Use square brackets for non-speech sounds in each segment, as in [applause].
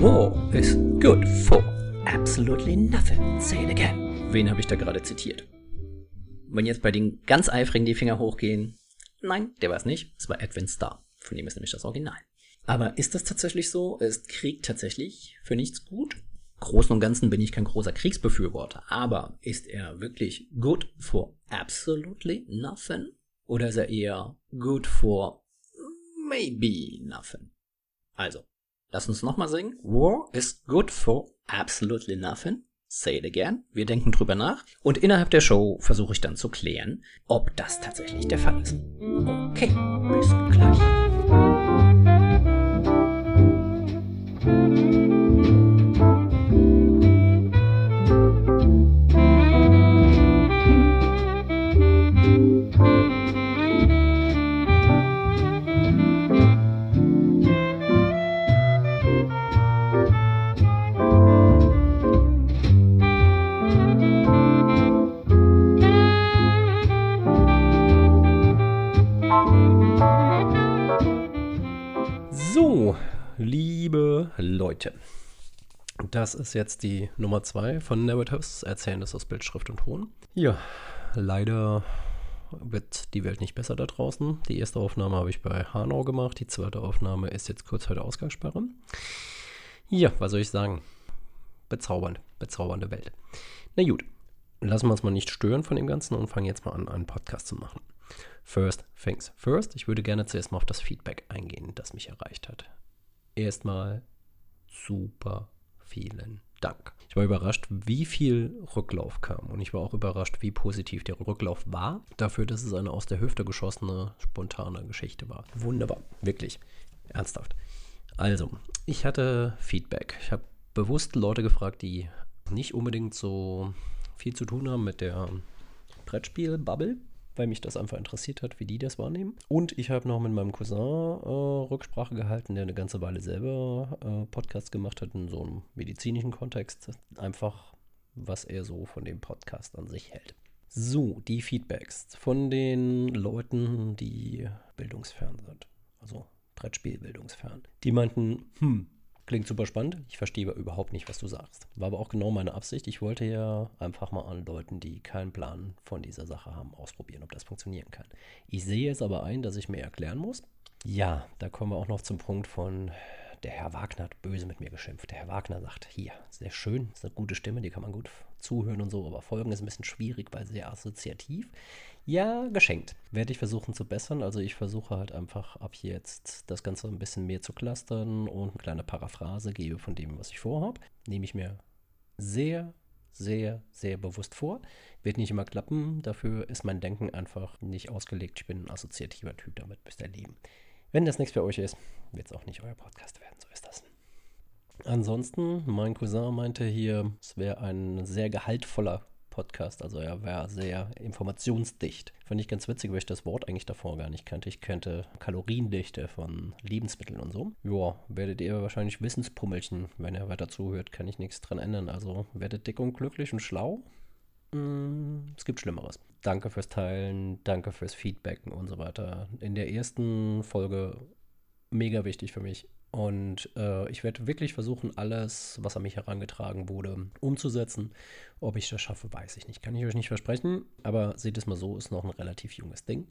War is good for absolutely nothing. Say it again. Wen habe ich da gerade zitiert? Wenn jetzt bei den ganz eifrigen die Finger hochgehen, nein, der war es nicht. Es war Edwin Starr. Von dem ist nämlich das Original. Aber ist das tatsächlich so? Ist Krieg tatsächlich für nichts gut? Großen und Ganzen bin ich kein großer Kriegsbefürworter, aber ist er wirklich good for absolutely nothing? Oder ist er eher good for maybe nothing? Also, lass uns nochmal singen. War is good for absolutely nothing. Say it again. Wir denken drüber nach. Und innerhalb der Show versuche ich dann zu klären, ob das tatsächlich der Fall ist. Okay, bis gleich. Liebe Leute. Das ist jetzt die Nummer 2 von Narratives, Erzählendes aus Bild, Schrift und Ton. Ja, leider wird die Welt nicht besser da draußen. Die erste Aufnahme habe ich bei Hanau gemacht, die zweite Aufnahme ist jetzt kurz vor der Ausgangssperre. Ja, was soll ich sagen? Bezaubernd, bezaubernde Welt. Na gut, lassen wir uns mal nicht stören von dem Ganzen und fangen jetzt mal an, einen Podcast zu machen. First things first. Ich würde gerne zuerst mal auf das Feedback eingehen, das mich erreicht hat. Erstmal super vielen Dank. Ich war überrascht, wie viel Rücklauf kam. Und ich war auch überrascht, wie positiv der Rücklauf war. Dafür, dass es eine aus der Hüfte geschossene, spontane Geschichte war. Wunderbar. Wirklich. Ernsthaft. Also, ich hatte Feedback. Ich habe bewusst Leute gefragt, die nicht unbedingt so viel zu tun haben mit der Brettspiel-Bubble weil mich das einfach interessiert hat, wie die das wahrnehmen. Und ich habe noch mit meinem Cousin äh, Rücksprache gehalten, der eine ganze Weile selber äh, Podcasts gemacht hat in so einem medizinischen Kontext. Einfach, was er so von dem Podcast an sich hält. So, die Feedbacks von den Leuten, die bildungsfern sind. Also Brettspiel-bildungsfern. Die meinten, hm, Klingt super spannend. Ich verstehe aber überhaupt nicht, was du sagst. War aber auch genau meine Absicht. Ich wollte ja einfach mal an Leuten, die keinen Plan von dieser Sache haben, ausprobieren, ob das funktionieren kann. Ich sehe jetzt aber ein, dass ich mir erklären muss. Ja, da kommen wir auch noch zum Punkt von, der Herr Wagner hat böse mit mir geschimpft. Der Herr Wagner sagt, hier, sehr schön, ist eine gute Stimme, die kann man gut zuhören und so, aber Folgen ist ein bisschen schwierig, weil sehr assoziativ. Ja, geschenkt. Werde ich versuchen zu bessern. Also ich versuche halt einfach ab jetzt das Ganze ein bisschen mehr zu clustern und eine kleine Paraphrase gebe von dem, was ich vorhabe. Nehme ich mir sehr, sehr, sehr bewusst vor. Wird nicht immer klappen. Dafür ist mein Denken einfach nicht ausgelegt. Ich bin ein assoziativer Typ, damit müsst ihr leben. Wenn das nichts für euch ist, wird es auch nicht euer Podcast werden. So ist das. Ansonsten, mein Cousin meinte hier, es wäre ein sehr gehaltvoller Podcast. Also er war sehr informationsdicht. Fand ich ganz witzig, weil ich das Wort eigentlich davor gar nicht kannte. Ich kannte Kaloriendichte von Lebensmitteln und so. Ja, werdet ihr wahrscheinlich Wissenspummelchen. Wenn ihr weiter zuhört, kann ich nichts dran ändern. Also werdet dick und glücklich und schlau. Mm, es gibt Schlimmeres. Danke fürs Teilen, danke fürs Feedbacken und so weiter. In der ersten Folge mega wichtig für mich. Und äh, ich werde wirklich versuchen, alles, was an mich herangetragen wurde, umzusetzen. Ob ich das schaffe, weiß ich nicht. Kann ich euch nicht versprechen. Aber seht es mal so, ist noch ein relativ junges Ding.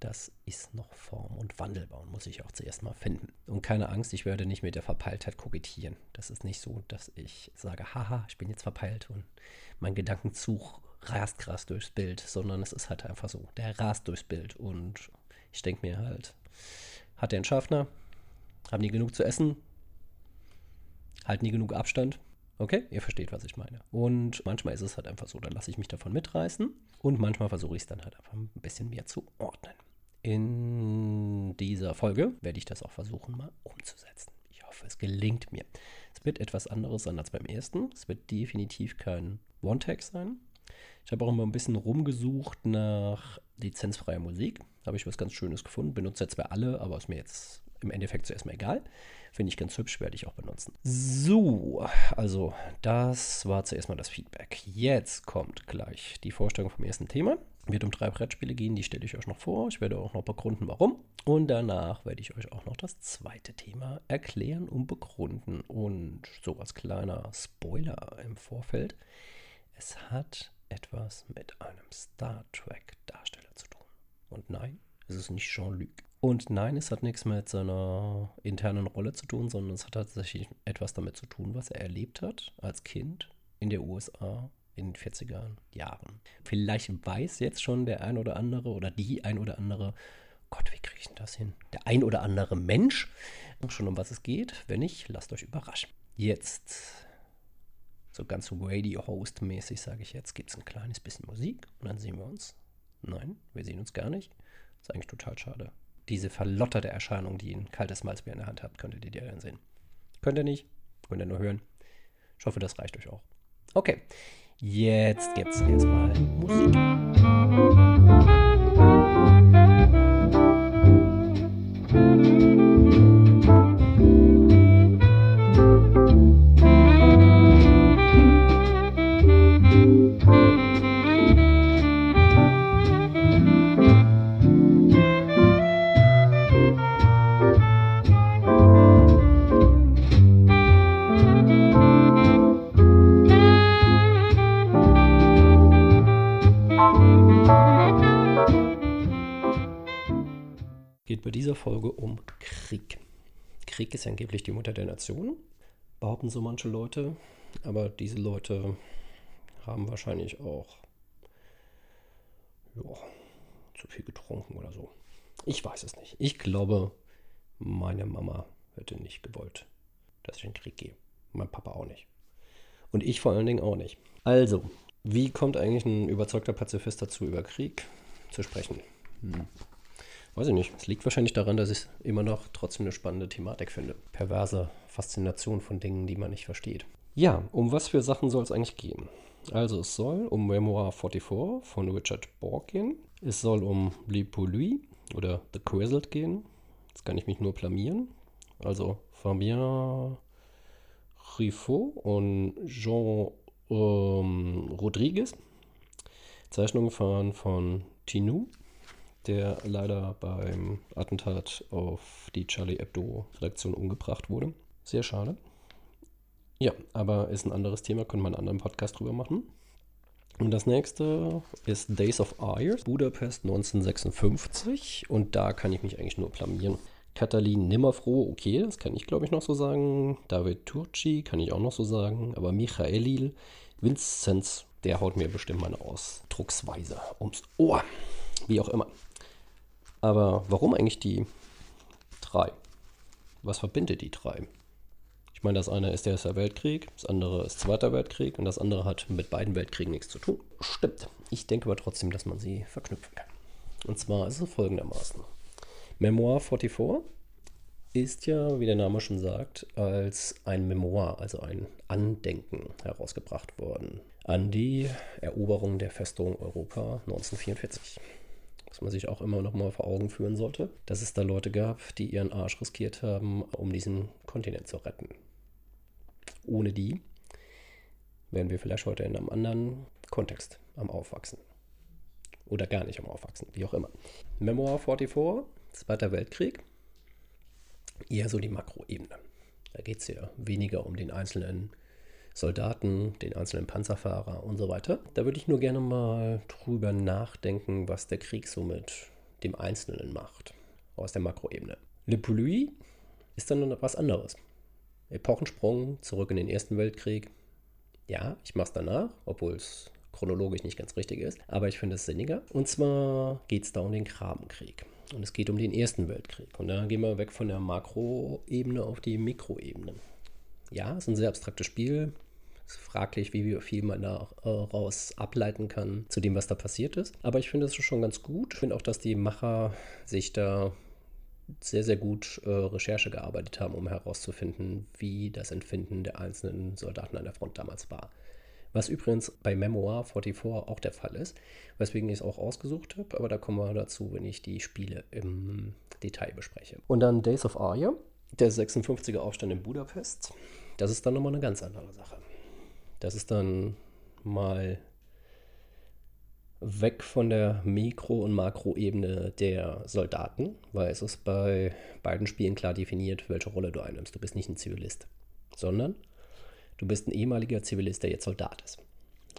Das ist noch form- und wandelbar und muss ich auch zuerst mal finden. Und keine Angst, ich werde nicht mit der Verpeiltheit kokettieren. Das ist nicht so, dass ich sage, haha, ich bin jetzt verpeilt und mein Gedankenzug rast krass durchs Bild, sondern es ist halt einfach so, der rast durchs Bild. Und ich denke mir halt, hat der einen Schaffner? Haben die genug zu essen? Halten die genug Abstand? Okay, ihr versteht, was ich meine. Und manchmal ist es halt einfach so, dann lasse ich mich davon mitreißen und manchmal versuche ich es dann halt einfach ein bisschen mehr zu ordnen. In dieser Folge werde ich das auch versuchen, mal umzusetzen. Ich hoffe, es gelingt mir. Es wird etwas anderes sein als beim ersten. Es wird definitiv kein One-Tag sein. Ich habe auch immer ein bisschen rumgesucht nach lizenzfreier Musik. Habe ich was ganz Schönes gefunden. Benutze jetzt zwar alle, aber ist mir jetzt im Endeffekt zuerst mal egal. Finde ich ganz hübsch, werde ich auch benutzen. So, also das war zuerst mal das Feedback. Jetzt kommt gleich die Vorstellung vom ersten Thema. Wird um drei Brettspiele gehen, die stelle ich euch noch vor. Ich werde auch noch begründen, warum. Und danach werde ich euch auch noch das zweite Thema erklären und begründen. Und so als kleiner Spoiler im Vorfeld. Es hat etwas mit einem Star Trek-Darsteller zu tun. Und nein, es ist nicht Jean-Luc. Und nein, es hat nichts mit seiner internen Rolle zu tun, sondern es hat tatsächlich etwas damit zu tun, was er erlebt hat als Kind in der USA in den 40er Jahren. Vielleicht weiß jetzt schon der ein oder andere oder die ein oder andere, Gott, wie kriege ich denn das hin? Der ein oder andere Mensch schon um was es geht. Wenn nicht, lasst euch überraschen. Jetzt, so ganz Radio-Host-mäßig sage ich jetzt, gibt es ein kleines bisschen Musik und dann sehen wir uns. Nein, wir sehen uns gar nicht. Ist eigentlich total schade. Diese verlotterte Erscheinung, die ein kaltes Malzbier in der Hand habt, könntet ihr dann sehen. Könnt ihr nicht, könnt ihr nur hören. Ich hoffe, das reicht euch auch. Okay, Jetzt gibt's erstmal Musik. Dieser Folge um Krieg. Krieg ist angeblich die Mutter der Nation, behaupten so manche Leute. Aber diese Leute haben wahrscheinlich auch ja, zu viel getrunken oder so. Ich weiß es nicht. Ich glaube, meine Mama hätte nicht gewollt, dass ich in den Krieg gehe. Mein Papa auch nicht. Und ich vor allen Dingen auch nicht. Also, wie kommt eigentlich ein überzeugter Pazifist dazu, über Krieg zu sprechen? Hm. Weiß ich nicht. Es liegt wahrscheinlich daran, dass ich es immer noch trotzdem eine spannende Thematik finde. Perverse Faszination von Dingen, die man nicht versteht. Ja, um was für Sachen soll es eigentlich gehen? Also es soll um Memoir 44 von Richard Borg gehen. Es soll um Le Lui oder The Quizzled gehen. Jetzt kann ich mich nur blamieren. Also Fabien Riffaut und Jean ähm, Rodriguez. Zeichnungen fahren von Tinou der leider beim Attentat auf die Charlie Hebdo-Redaktion umgebracht wurde. Sehr schade. Ja, aber ist ein anderes Thema, können wir einen anderen Podcast drüber machen. Und das nächste ist Days of Ire, Budapest 1956. Und da kann ich mich eigentlich nur blamieren. Katalin Nimmerfroh, okay, das kann ich glaube ich noch so sagen. David Turci kann ich auch noch so sagen. Aber Michaelil Vinzenz, der haut mir bestimmt mal eine Ausdrucksweise ums Ohr. Wie auch immer. Aber warum eigentlich die drei? Was verbindet die drei? Ich meine, das eine ist der Erste Weltkrieg, das andere ist Zweiter Weltkrieg und das andere hat mit beiden Weltkriegen nichts zu tun. Stimmt. Ich denke aber trotzdem, dass man sie verknüpfen kann. Und zwar ist es folgendermaßen. Memoir 44 ist ja, wie der Name schon sagt, als ein Memoir, also ein Andenken herausgebracht worden an die Eroberung der Festung Europa 1944 was man sich auch immer noch mal vor Augen führen sollte, dass es da Leute gab, die ihren Arsch riskiert haben, um diesen Kontinent zu retten. Ohne die wären wir vielleicht heute in einem anderen Kontext am Aufwachsen. Oder gar nicht am Aufwachsen, wie auch immer. Memoir 44, Zweiter Weltkrieg, eher so die Makroebene. Da geht es ja weniger um den einzelnen Soldaten, den einzelnen Panzerfahrer und so weiter. Da würde ich nur gerne mal drüber nachdenken, was der Krieg so mit dem Einzelnen macht, aus der Makroebene. Le Pouilly ist dann was anderes. Epochensprung zurück in den Ersten Weltkrieg. Ja, ich mache es danach, obwohl es chronologisch nicht ganz richtig ist, aber ich finde es sinniger. Und zwar geht es da um den Grabenkrieg. Und es geht um den Ersten Weltkrieg. Und da gehen wir weg von der Makroebene auf die Mikroebene ja, es ist ein sehr abstraktes Spiel. Es ist fraglich, wie viel man daraus äh, ableiten kann zu dem, was da passiert ist. Aber ich finde es schon ganz gut. Ich finde auch, dass die Macher sich da sehr, sehr gut äh, Recherche gearbeitet haben, um herauszufinden, wie das Empfinden der einzelnen Soldaten an der Front damals war. Was übrigens bei Memoir 44 auch der Fall ist, weswegen ich es auch ausgesucht habe, aber da kommen wir dazu, wenn ich die Spiele im Detail bespreche. Und dann Days of Arya, der 56er Aufstand in Budapest. Das ist dann nochmal eine ganz andere Sache. Das ist dann mal weg von der Mikro- und Makroebene der Soldaten, weil es ist bei beiden Spielen klar definiert, welche Rolle du einnimmst. Du bist nicht ein Zivilist, sondern du bist ein ehemaliger Zivilist, der jetzt Soldat ist.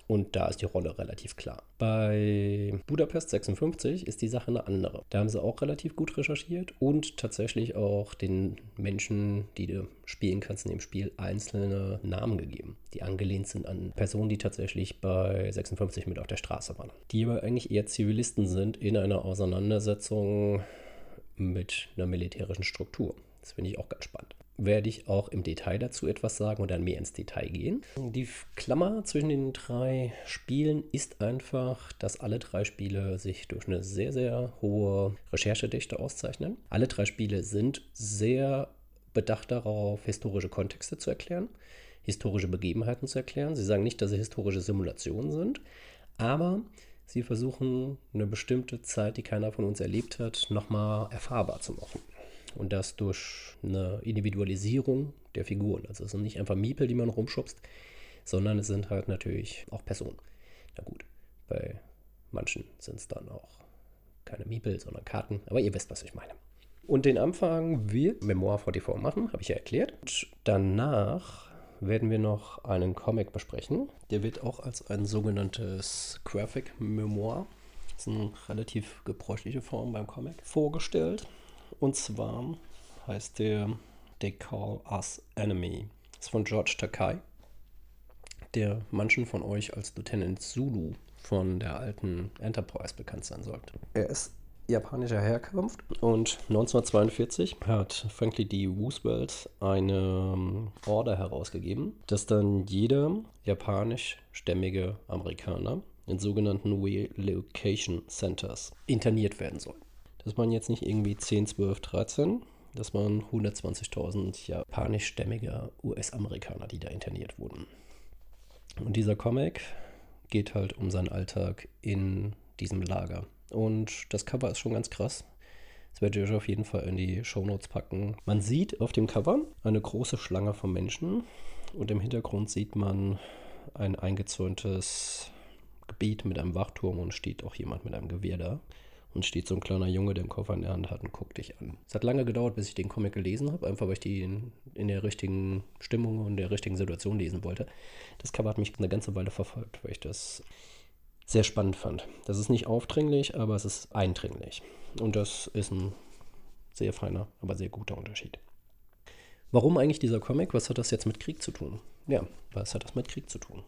Und da ist die Rolle relativ klar. Bei Budapest 56 ist die Sache eine andere. Da haben sie auch relativ gut recherchiert und tatsächlich auch den Menschen, die du spielen kannst in dem Spiel, einzelne Namen gegeben, die angelehnt sind an Personen, die tatsächlich bei 56 mit auf der Straße waren. Die aber eigentlich eher Zivilisten sind in einer Auseinandersetzung mit einer militärischen Struktur. Das finde ich auch ganz spannend werde ich auch im Detail dazu etwas sagen und dann mehr ins Detail gehen. Die Klammer zwischen den drei Spielen ist einfach, dass alle drei Spiele sich durch eine sehr, sehr hohe Recherchedichte auszeichnen. Alle drei Spiele sind sehr bedacht darauf, historische Kontexte zu erklären, historische Begebenheiten zu erklären. Sie sagen nicht, dass sie historische Simulationen sind, aber sie versuchen eine bestimmte Zeit, die keiner von uns erlebt hat, nochmal erfahrbar zu machen. Und das durch eine Individualisierung der Figuren. Also es sind nicht einfach Miepel, die man rumschubst, sondern es sind halt natürlich auch Personen. Na gut, bei manchen sind es dann auch keine Miepel, sondern Karten. Aber ihr wisst, was ich meine. Und den Anfang wird Memoir 44 machen, habe ich ja erklärt. Und danach werden wir noch einen Comic besprechen. Der wird auch als ein sogenanntes Graphic Memoir, das ist eine relativ gebräuchliche Form beim Comic, vorgestellt. Und zwar heißt der They Call Us Enemy. Das ist von George Takai, der manchen von euch als Lieutenant Zulu von der alten Enterprise bekannt sein sollte. Er ist japanischer Herkunft und 1942 hat Franklin D. Roosevelt eine ähm, Order herausgegeben, dass dann jeder japanischstämmige Amerikaner in sogenannten Relocation Centers interniert werden soll dass man jetzt nicht irgendwie 10, 12, 13, dass man 120.000 japanischstämmige US-Amerikaner, die da interniert wurden. Und dieser Comic geht halt um seinen Alltag in diesem Lager. Und das Cover ist schon ganz krass. Das werde ich euch auf jeden Fall in die Shownotes packen. Man sieht auf dem Cover eine große Schlange von Menschen und im Hintergrund sieht man ein eingezäuntes Gebiet mit einem Wachturm und steht auch jemand mit einem Gewehr da und steht so ein kleiner Junge, der einen Koffer in der Hand hat und guckt dich an. Es hat lange gedauert, bis ich den Comic gelesen habe, einfach weil ich die in, in, der richtigen Stimmung und der richtigen Situation lesen wollte. Das Cover hat mich eine ganze Weile verfolgt, weil ich das sehr spannend fand. Das ist nicht aufdringlich, aber es ist eindringlich. Und das ist ein sehr feiner, aber sehr guter Unterschied. Warum eigentlich dieser Comic? Was hat das jetzt mit Krieg zu tun? Ja, was hat das mit Krieg zu tun?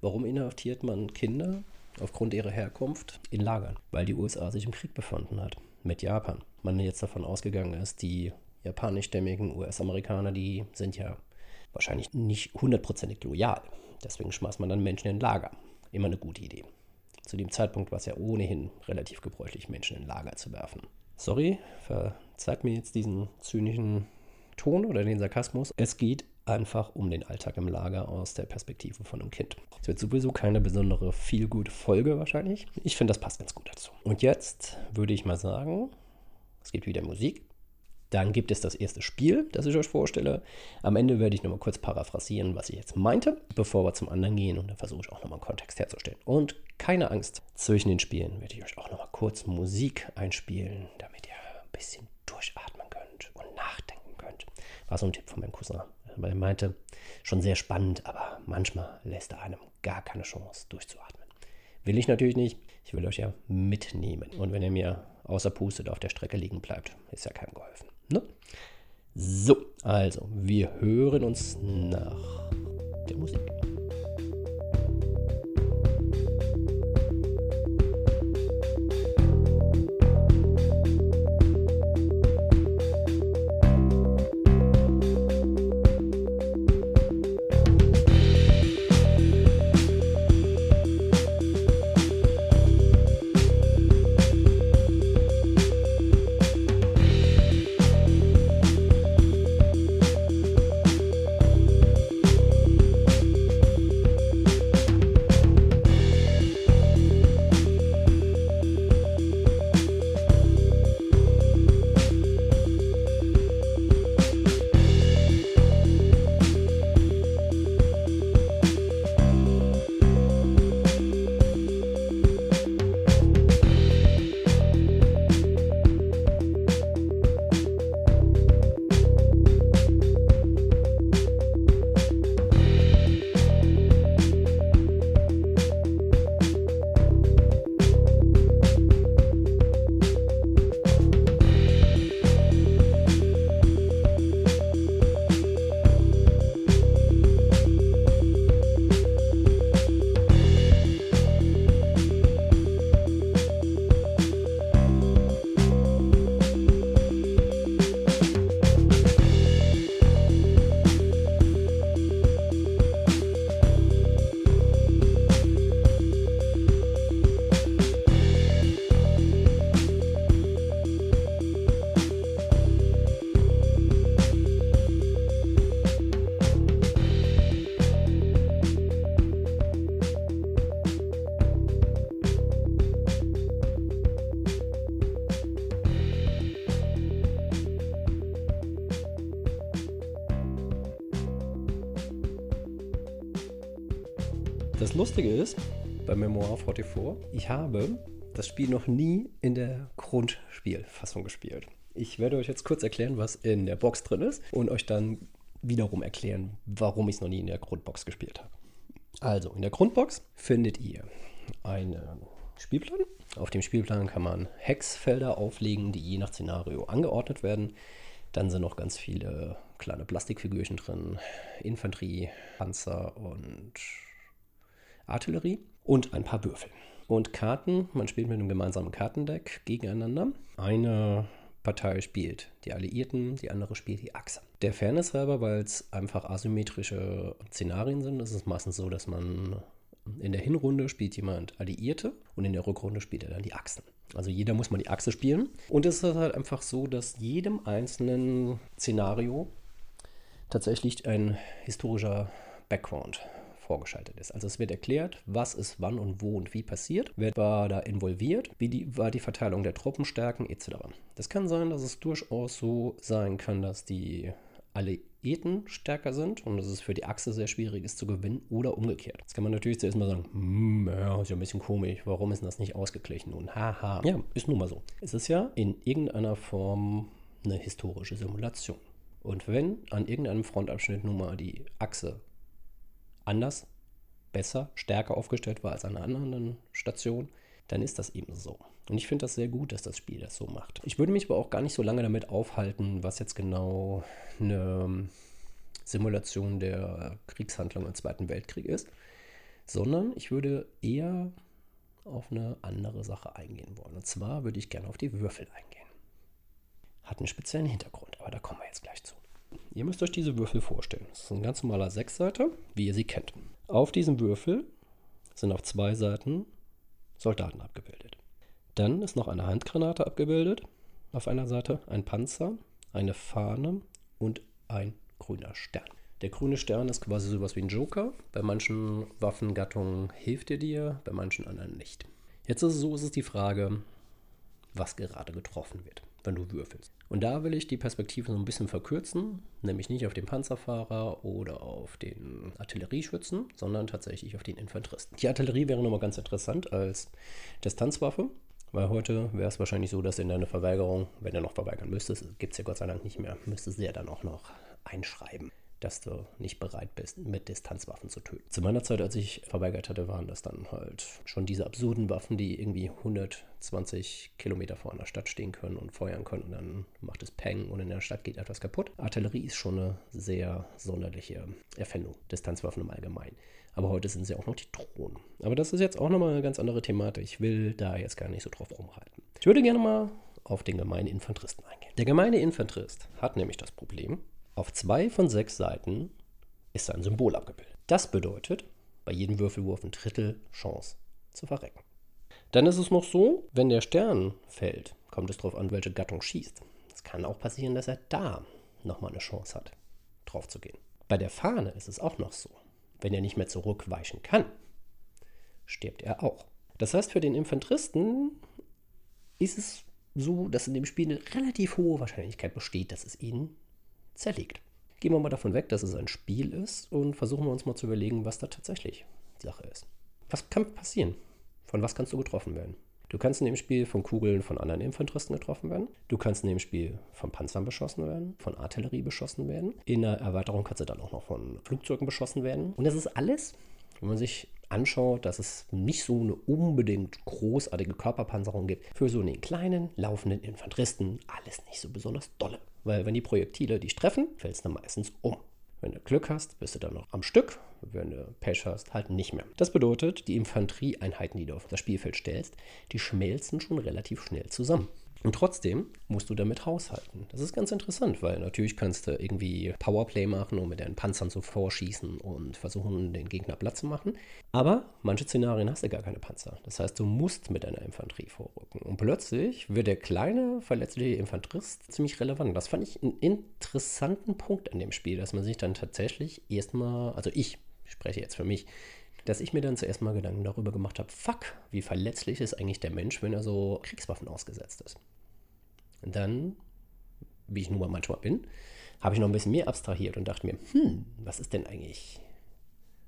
Warum inhaftiert man Kinder aufgrund ihrer Herkunft in Lagern, weil die USA sich im Krieg befunden hat mit Japan. Man jetzt davon ausgegangen ist, die japanischstämmigen US-Amerikaner, die sind ja wahrscheinlich nicht hundertprozentig loyal. Deswegen schmeißt man dann Menschen in Lager. Immer eine gute Idee. Zu dem Zeitpunkt war es ja ohnehin relativ gebräuchlich, Menschen in Lager zu werfen. Sorry, verzeiht mir jetzt diesen zynischen Ton oder den Sarkasmus. Es geht einfach um den Alltag im Lager aus der Perspektive von einem Kind. Es wird sowieso keine besondere viel gute Folge wahrscheinlich. Ich finde, das passt ganz gut dazu. Und jetzt würde ich mal sagen, es gibt wieder Musik. Dann gibt es das erste Spiel, das ich euch vorstelle. Am Ende werde ich nochmal kurz paraphrasieren, was ich jetzt meinte, bevor wir zum anderen gehen. Und dann versuche ich auch nochmal einen Kontext herzustellen. Und keine Angst, zwischen den Spielen werde ich euch auch nochmal kurz Musik einspielen, damit ihr ein bisschen durchatmen könnt und nachdenken könnt. War so ein Tipp von meinem Cousin weil er meinte, schon sehr spannend, aber manchmal lässt er einem gar keine Chance durchzuatmen. Will ich natürlich nicht. Ich will euch ja mitnehmen. Und wenn ihr mir außer Pustet auf der Strecke liegen bleibt, ist ja keinem geholfen. Ne? So, also, wir hören uns nach der Musik. 44, ich habe das Spiel noch nie in der Grundspielfassung gespielt. Ich werde euch jetzt kurz erklären, was in der Box drin ist und euch dann wiederum erklären, warum ich es noch nie in der Grundbox gespielt habe. Also, in der Grundbox findet ihr einen Spielplan. Auf dem Spielplan kann man Hexfelder auflegen, die je nach Szenario angeordnet werden. Dann sind noch ganz viele kleine Plastikfigürchen drin, Infanterie, Panzer und Artillerie und ein paar Würfel. Und Karten, man spielt mit einem gemeinsamen Kartendeck gegeneinander. Eine Partei spielt die Alliierten, die andere spielt die Achse. Der Fairness halber, weil es einfach asymmetrische Szenarien sind, ist es meistens so, dass man in der Hinrunde spielt jemand Alliierte und in der Rückrunde spielt er dann die Achsen. Also jeder muss mal die Achse spielen. Und es ist halt einfach so, dass jedem einzelnen Szenario tatsächlich ein historischer Background vorgeschaltet ist. Also es wird erklärt, was ist wann und wo und wie passiert, wer war da involviert, wie die, war die Verteilung der Truppenstärken etc. Das kann sein, dass es durchaus so sein kann, dass die Alliierten stärker sind und dass es für die Achse sehr schwierig ist zu gewinnen oder umgekehrt. Jetzt kann man natürlich zuerst mal sagen, hm, ja, ist ja ein bisschen komisch, warum ist das nicht ausgeglichen? Und haha, ja, ist nun mal so. Es ist ja in irgendeiner Form eine historische Simulation. Und wenn an irgendeinem Frontabschnitt nun mal die Achse anders, besser, stärker aufgestellt war als an einer anderen Station, dann ist das eben so. Und ich finde das sehr gut, dass das Spiel das so macht. Ich würde mich aber auch gar nicht so lange damit aufhalten, was jetzt genau eine Simulation der Kriegshandlung im Zweiten Weltkrieg ist, sondern ich würde eher auf eine andere Sache eingehen wollen. Und zwar würde ich gerne auf die Würfel eingehen. Hat einen speziellen Hintergrund, aber da kommen wir jetzt gleich zu. Ihr müsst euch diese Würfel vorstellen. Das ist ein ganz normaler Sechsseiter, wie ihr sie kennt. Auf diesem Würfel sind auf zwei Seiten Soldaten abgebildet. Dann ist noch eine Handgranate abgebildet. Auf einer Seite ein Panzer, eine Fahne und ein grüner Stern. Der grüne Stern ist quasi sowas wie ein Joker. Bei manchen Waffengattungen hilft er dir, bei manchen anderen nicht. Jetzt ist es so, ist es die Frage, was gerade getroffen wird wenn du würfelst. Und da will ich die Perspektive so ein bisschen verkürzen, nämlich nicht auf den Panzerfahrer oder auf den Artillerieschützen, sondern tatsächlich auf den Infanteristen. Die Artillerie wäre nochmal ganz interessant als Distanzwaffe, weil heute wäre es wahrscheinlich so, dass in deine Verweigerung, wenn du noch verweigern müsstest, gibt es ja Gott sei Dank nicht mehr, müsstest du ja dann auch noch einschreiben dass du nicht bereit bist, mit Distanzwaffen zu töten. Zu meiner Zeit, als ich verweigert hatte, waren das dann halt schon diese absurden Waffen, die irgendwie 120 Kilometer vor einer Stadt stehen können und feuern können und dann macht es Peng und in der Stadt geht etwas kaputt. Artillerie ist schon eine sehr sonderliche Erfindung, Distanzwaffen im Allgemeinen. Aber heute sind sie auch noch die Drohnen. Aber das ist jetzt auch nochmal eine ganz andere Thematik. Ich will da jetzt gar nicht so drauf rumhalten. Ich würde gerne mal auf den gemeinen Infanteristen eingehen. Der gemeine Infanterist hat nämlich das Problem, auf zwei von sechs Seiten ist ein Symbol abgebildet. Das bedeutet, bei jedem Würfelwurf ein Drittel Chance zu verrecken. Dann ist es noch so, wenn der Stern fällt, kommt es darauf an, welche Gattung schießt. Es kann auch passieren, dass er da nochmal eine Chance hat, drauf zu gehen. Bei der Fahne ist es auch noch so. Wenn er nicht mehr zurückweichen kann, stirbt er auch. Das heißt, für den Infanteristen ist es so, dass in dem Spiel eine relativ hohe Wahrscheinlichkeit besteht, dass es ihn zerlegt. Gehen wir mal davon weg, dass es ein Spiel ist und versuchen wir uns mal zu überlegen, was da tatsächlich die Sache ist. Was kann passieren? Von was kannst du getroffen werden? Du kannst in dem Spiel von Kugeln von anderen Infanteristen getroffen werden. Du kannst in dem Spiel von Panzern beschossen werden, von Artillerie beschossen werden. In der Erweiterung kannst du dann auch noch von Flugzeugen beschossen werden. Und das ist alles, wenn man sich anschaut, dass es nicht so eine unbedingt großartige Körperpanzerung gibt, für so einen kleinen, laufenden Infanteristen alles nicht so besonders dolle. Weil wenn die Projektile dich treffen, fällst du meistens um. Wenn du Glück hast, bist du dann noch am Stück. Wenn du Pech hast, halt nicht mehr. Das bedeutet, die Infanterieeinheiten, die du auf das Spielfeld stellst, die schmelzen schon relativ schnell zusammen. Und trotzdem musst du damit haushalten. Das ist ganz interessant, weil natürlich kannst du irgendwie Powerplay machen und mit deinen Panzern so vorschießen und versuchen, den Gegner platt zu machen. Aber manche Szenarien hast du gar keine Panzer. Das heißt, du musst mit deiner Infanterie vorrücken. Und plötzlich wird der kleine, verletzliche Infanterist ziemlich relevant. Das fand ich einen interessanten Punkt an dem Spiel, dass man sich dann tatsächlich erstmal, also ich spreche jetzt für mich, dass ich mir dann zuerst mal Gedanken darüber gemacht habe, fuck, wie verletzlich ist eigentlich der Mensch, wenn er so Kriegswaffen ausgesetzt ist. Und dann, wie ich nun mal manchmal bin, habe ich noch ein bisschen mehr abstrahiert und dachte mir, hm, was ist denn eigentlich,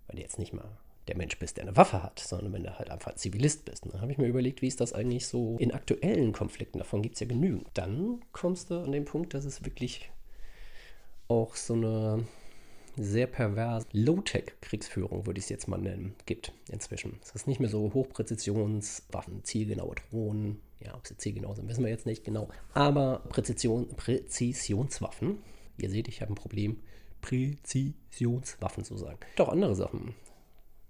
wenn du jetzt nicht mal der Mensch bist, der eine Waffe hat, sondern wenn du halt einfach ein Zivilist bist. dann habe ich mir überlegt, wie ist das eigentlich so in aktuellen Konflikten? Davon gibt es ja genügend. Dann kommst du an den Punkt, dass es wirklich auch so eine sehr perverse Low-Tech-Kriegsführung, würde ich es jetzt mal nennen, gibt inzwischen. Es ist nicht mehr so Hochpräzisionswaffen, zielgenaue Drohnen. Ja, ob sie zielgenau sind, wissen wir jetzt nicht genau. Aber Präzision, Präzisionswaffen. Ihr seht, ich habe ein Problem, Präzisionswaffen zu sagen. Doch andere Sachen.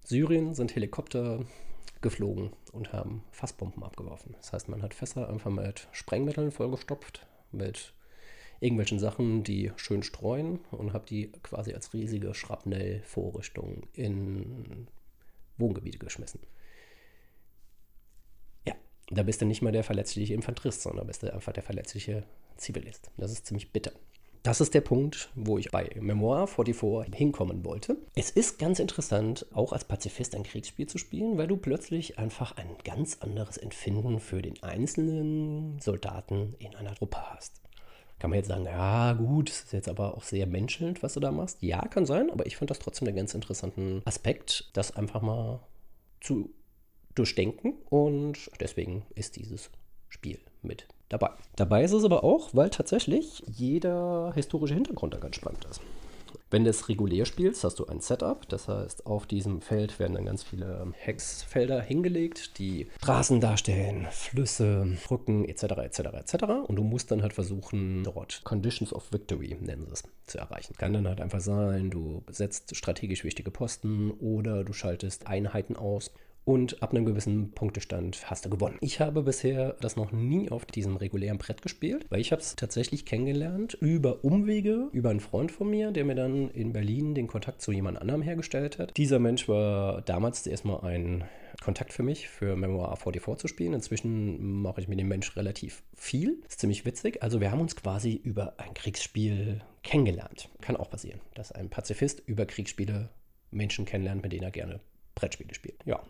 Syrien sind Helikopter geflogen und haben Fassbomben abgeworfen. Das heißt, man hat Fässer einfach mit Sprengmitteln vollgestopft, mit irgendwelchen Sachen, die schön streuen und habe die quasi als riesige Schrapnellvorrichtung in Wohngebiete geschmissen. Da bist du nicht mal der verletzliche Infanterist, sondern bist du einfach der verletzliche Zivilist. Das ist ziemlich bitter. Das ist der Punkt, wo ich bei Memoir 44 hinkommen wollte. Es ist ganz interessant, auch als Pazifist ein Kriegsspiel zu spielen, weil du plötzlich einfach ein ganz anderes Empfinden für den einzelnen Soldaten in einer Truppe hast. Kann man jetzt sagen, ja gut, das ist jetzt aber auch sehr menschelnd, was du da machst. Ja, kann sein, aber ich fand das trotzdem einen ganz interessanten Aspekt, das einfach mal zu durchdenken und deswegen ist dieses Spiel mit dabei. Dabei ist es aber auch, weil tatsächlich jeder historische Hintergrund da ganz spannend ist. Wenn du es regulär spielst, hast du ein Setup. Das heißt, auf diesem Feld werden dann ganz viele Hexfelder hingelegt, die Straßen darstellen, Flüsse, Brücken etc. etc. etc. Und du musst dann halt versuchen, dort Conditions of Victory, nennen sie es, zu erreichen. Kann dann halt einfach sein, du setzt strategisch wichtige Posten oder du schaltest Einheiten aus und ab einem gewissen Punktestand hast du gewonnen. Ich habe bisher das noch nie auf diesem regulären Brett gespielt, weil ich habe es tatsächlich kennengelernt über Umwege, über einen Freund von mir, der mir dann in Berlin den Kontakt zu jemand anderem hergestellt hat. Dieser Mensch war damals erstmal ein Kontakt für mich, für Memoir 44 zu spielen. Inzwischen mache ich mit dem Mensch relativ viel. Ist ziemlich witzig. Also wir haben uns quasi über ein Kriegsspiel kennengelernt. Kann auch passieren, dass ein Pazifist über Kriegsspiele Menschen kennenlernt, mit denen er gerne Brettspiele spielt. Ja,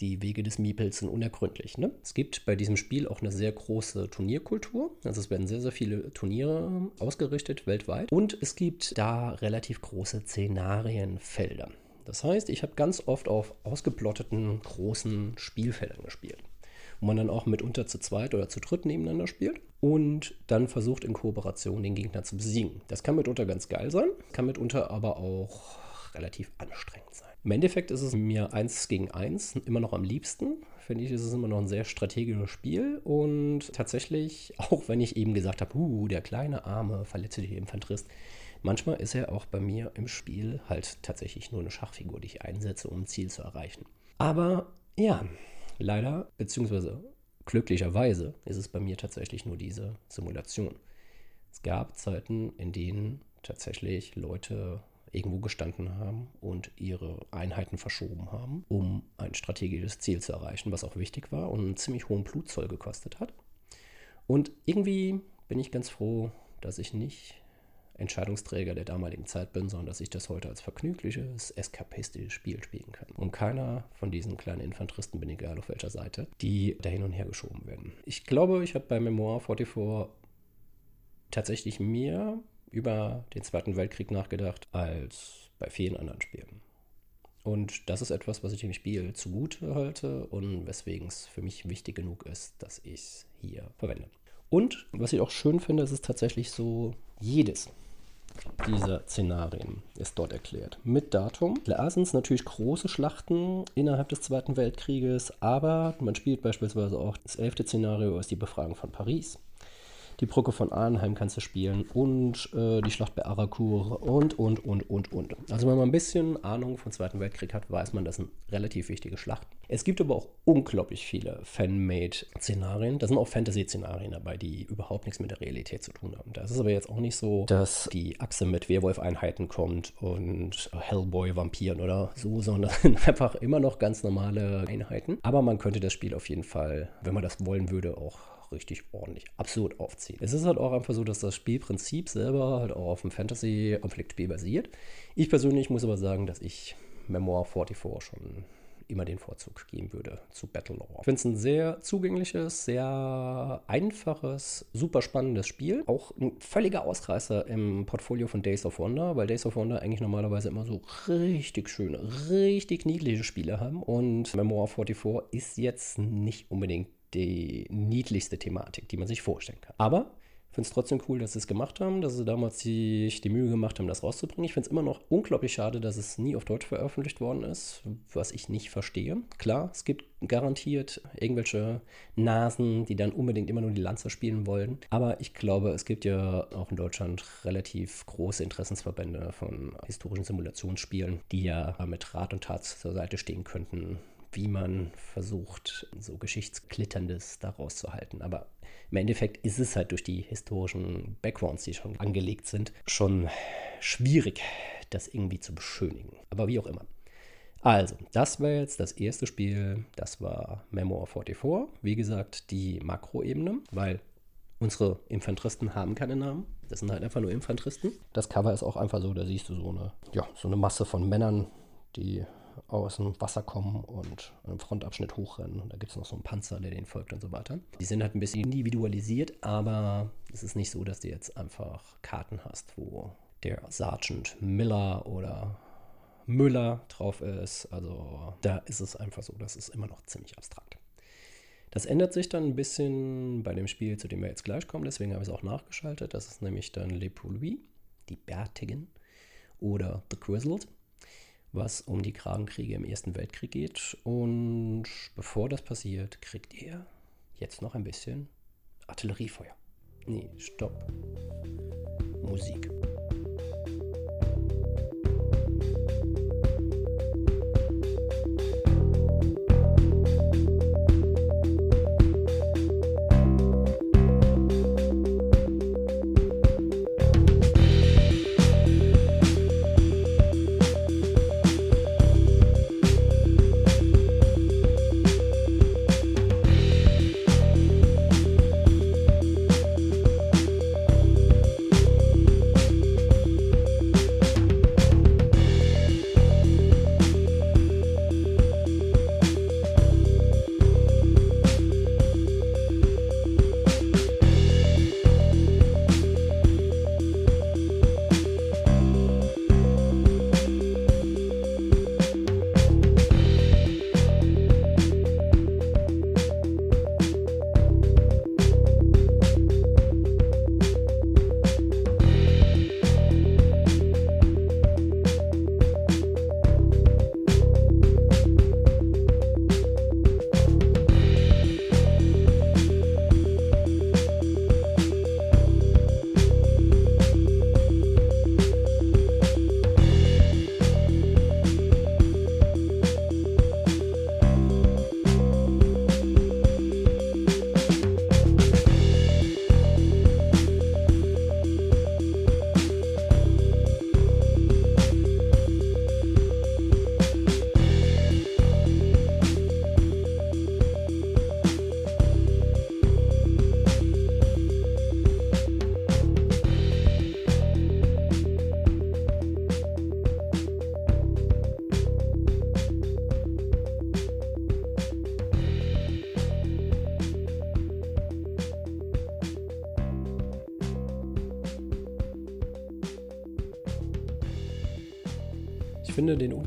die Wege des Miepels sind unergründlich. Ne? Es gibt bei diesem Spiel auch eine sehr große Turnierkultur. Also es werden sehr, sehr viele Turniere ausgerichtet weltweit. Und es gibt da relativ große Szenarienfelder. Das heißt, ich habe ganz oft auf ausgeplotteten großen Spielfeldern gespielt wo man dann auch mitunter zu zweit oder zu dritt nebeneinander spielt und dann versucht in Kooperation den Gegner zu besiegen. Das kann mitunter ganz geil sein, kann mitunter aber auch relativ anstrengend sein. Im Endeffekt ist es mir eins gegen eins immer noch am liebsten. Finde ich, ist es immer noch ein sehr strategisches Spiel. Und tatsächlich, [laughs] auch wenn ich eben gesagt habe, uh, der kleine, arme, verletzliche Infanterist, manchmal ist er auch bei mir im Spiel halt tatsächlich nur eine Schachfigur, die ich einsetze, um ein Ziel zu erreichen. Aber ja, leider, beziehungsweise glücklicherweise ist es bei mir tatsächlich nur diese Simulation. Es gab Zeiten, in denen tatsächlich Leute irgendwo gestanden haben und ihre Einheiten verschoben haben, um ein strategisches Ziel zu erreichen, was auch wichtig war und einen ziemlich hohen Blutzoll gekostet hat. Und irgendwie bin ich ganz froh, dass ich nicht Entscheidungsträger der damaligen Zeit bin, sondern dass ich das heute als vergnügliches, eskapistisches Spiel spielen kann. Und keiner von diesen kleinen Infanteristen, bin egal auf welcher Seite, die da hin und her geschoben werden. Ich glaube, ich habe bei Memoir 44 tatsächlich mehr über den Zweiten Weltkrieg nachgedacht als bei vielen anderen Spielen. Und das ist etwas, was ich dem Spiel zugute halte und weswegen es für mich wichtig genug ist, dass ich es hier verwende. Und was ich auch schön finde, ist es tatsächlich so, jedes dieser Szenarien ist dort erklärt. Mit Datum. Klar sind es natürlich große Schlachten innerhalb des Zweiten Weltkrieges, aber man spielt beispielsweise auch das elfte Szenario ist die Befragung von Paris. Die Brücke von Arnheim kannst du spielen und äh, die Schlacht bei Aracourt und, und, und, und, und. Also wenn man ein bisschen Ahnung vom Zweiten Weltkrieg hat, weiß man, das sind relativ wichtige Schlachten. Es gibt aber auch unglaublich viele Fan-Made-Szenarien. Da sind auch Fantasy-Szenarien dabei, die überhaupt nichts mit der Realität zu tun haben. Das ist aber jetzt auch nicht so, dass die Achse mit Werwolf-Einheiten kommt und Hellboy-Vampiren oder so, sondern [laughs] einfach immer noch ganz normale Einheiten. Aber man könnte das Spiel auf jeden Fall, wenn man das wollen würde, auch richtig ordentlich, absolut aufziehen. Es ist halt auch einfach so, dass das Spielprinzip selber halt auch auf dem Fantasy-Konfliktspiel basiert. Ich persönlich muss aber sagen, dass ich Memoir 44 schon immer den Vorzug geben würde zu Battlelore. Ich finde es ein sehr zugängliches, sehr einfaches, super spannendes Spiel. Auch ein völliger Ausreißer im Portfolio von Days of Wonder, weil Days of Wonder eigentlich normalerweise immer so richtig schöne, richtig niedliche Spiele haben. Und Memoir 44 ist jetzt nicht unbedingt die niedlichste Thematik, die man sich vorstellen kann. Aber ich finde es trotzdem cool, dass sie es gemacht haben, dass sie damals sich die Mühe gemacht haben, das rauszubringen. Ich finde es immer noch unglaublich schade, dass es nie auf Deutsch veröffentlicht worden ist, was ich nicht verstehe. Klar, es gibt garantiert irgendwelche Nasen, die dann unbedingt immer nur die Lanze spielen wollen. Aber ich glaube, es gibt ja auch in Deutschland relativ große Interessensverbände von historischen Simulationsspielen, die ja mit Rat und Tat zur Seite stehen könnten, wie man versucht, so Geschichtsklitterndes daraus zu halten. Aber im Endeffekt ist es halt durch die historischen Backgrounds, die schon angelegt sind, schon schwierig, das irgendwie zu beschönigen. Aber wie auch immer. Also, das war jetzt das erste Spiel, das war Memoir 44. Wie gesagt, die Makroebene, weil unsere Infanteristen haben keine Namen. Das sind halt einfach nur Infanteristen. Das Cover ist auch einfach so, da siehst du so eine, ja, so eine Masse von Männern, die aus dem Wasser kommen und im Frontabschnitt hochrennen. Und da gibt es noch so einen Panzer, der den folgt und so weiter. Die sind halt ein bisschen individualisiert, aber es ist nicht so, dass du jetzt einfach Karten hast, wo der Sergeant Miller oder Müller drauf ist. Also da ist es einfach so, das ist immer noch ziemlich abstrakt. Das ändert sich dann ein bisschen bei dem Spiel, zu dem wir jetzt gleich kommen. Deswegen habe ich es auch nachgeschaltet. Das ist nämlich dann Le Poulouis, die Bärtigen oder The Grizzled was um die Kragenkriege im Ersten Weltkrieg geht. Und bevor das passiert, kriegt ihr jetzt noch ein bisschen Artilleriefeuer. Nee, stopp. Musik.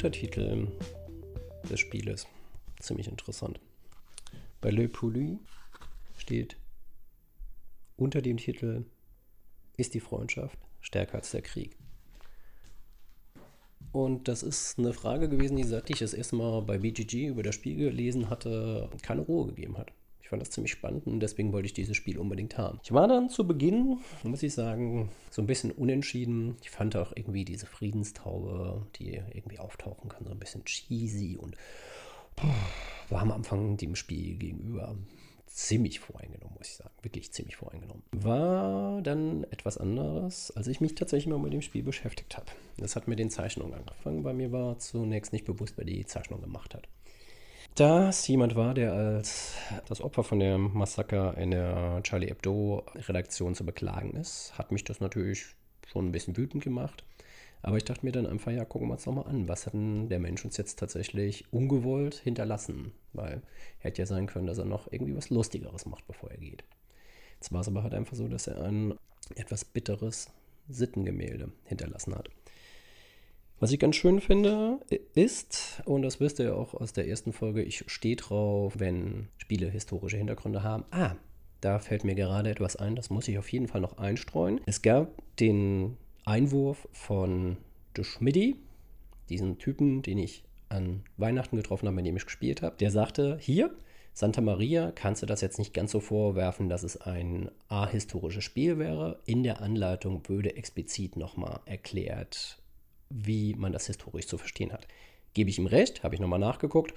Untertitel des Spieles ziemlich interessant. Bei Le Pouly steht unter dem Titel Ist die Freundschaft stärker als der Krieg? Und das ist eine Frage gewesen, die seit ich das erste Mal bei BGG über das Spiel gelesen hatte, keine Ruhe gegeben hat. Ich fand das ziemlich spannend und deswegen wollte ich dieses Spiel unbedingt haben. Ich war dann zu Beginn, muss ich sagen, so ein bisschen unentschieden. Ich fand auch irgendwie diese Friedenstaube, die irgendwie auftauchen kann, so ein bisschen cheesy und war am Anfang dem Spiel gegenüber ziemlich voreingenommen, muss ich sagen. Wirklich ziemlich voreingenommen. War dann etwas anderes, als ich mich tatsächlich mal mit dem Spiel beschäftigt habe. Das hat mit den Zeichnungen angefangen. Bei mir war zunächst nicht bewusst, wer die Zeichnung gemacht hat dass jemand war, der als das Opfer von dem Massaker in der Charlie Hebdo-Redaktion zu beklagen ist, hat mich das natürlich schon ein bisschen wütend gemacht. Aber ich dachte mir dann einfach, ja, gucken wir uns doch mal an. Was hat denn der Mensch uns jetzt tatsächlich ungewollt hinterlassen? Weil hätte ja sein können, dass er noch irgendwie was Lustigeres macht, bevor er geht. Jetzt war es aber halt einfach so, dass er ein etwas bitteres Sittengemälde hinterlassen hat. Was ich ganz schön finde, ist, und das wisst ihr ja auch aus der ersten Folge, ich stehe drauf, wenn Spiele historische Hintergründe haben. Ah, da fällt mir gerade etwas ein, das muss ich auf jeden Fall noch einstreuen. Es gab den Einwurf von De Schmidti, diesen Typen, den ich an Weihnachten getroffen habe, mit dem ich gespielt habe. Der sagte, hier, Santa Maria, kannst du das jetzt nicht ganz so vorwerfen, dass es ein ahistorisches Spiel wäre. In der Anleitung würde explizit nochmal erklärt, wie man das historisch zu verstehen hat. Gebe ich ihm recht, habe ich nochmal nachgeguckt,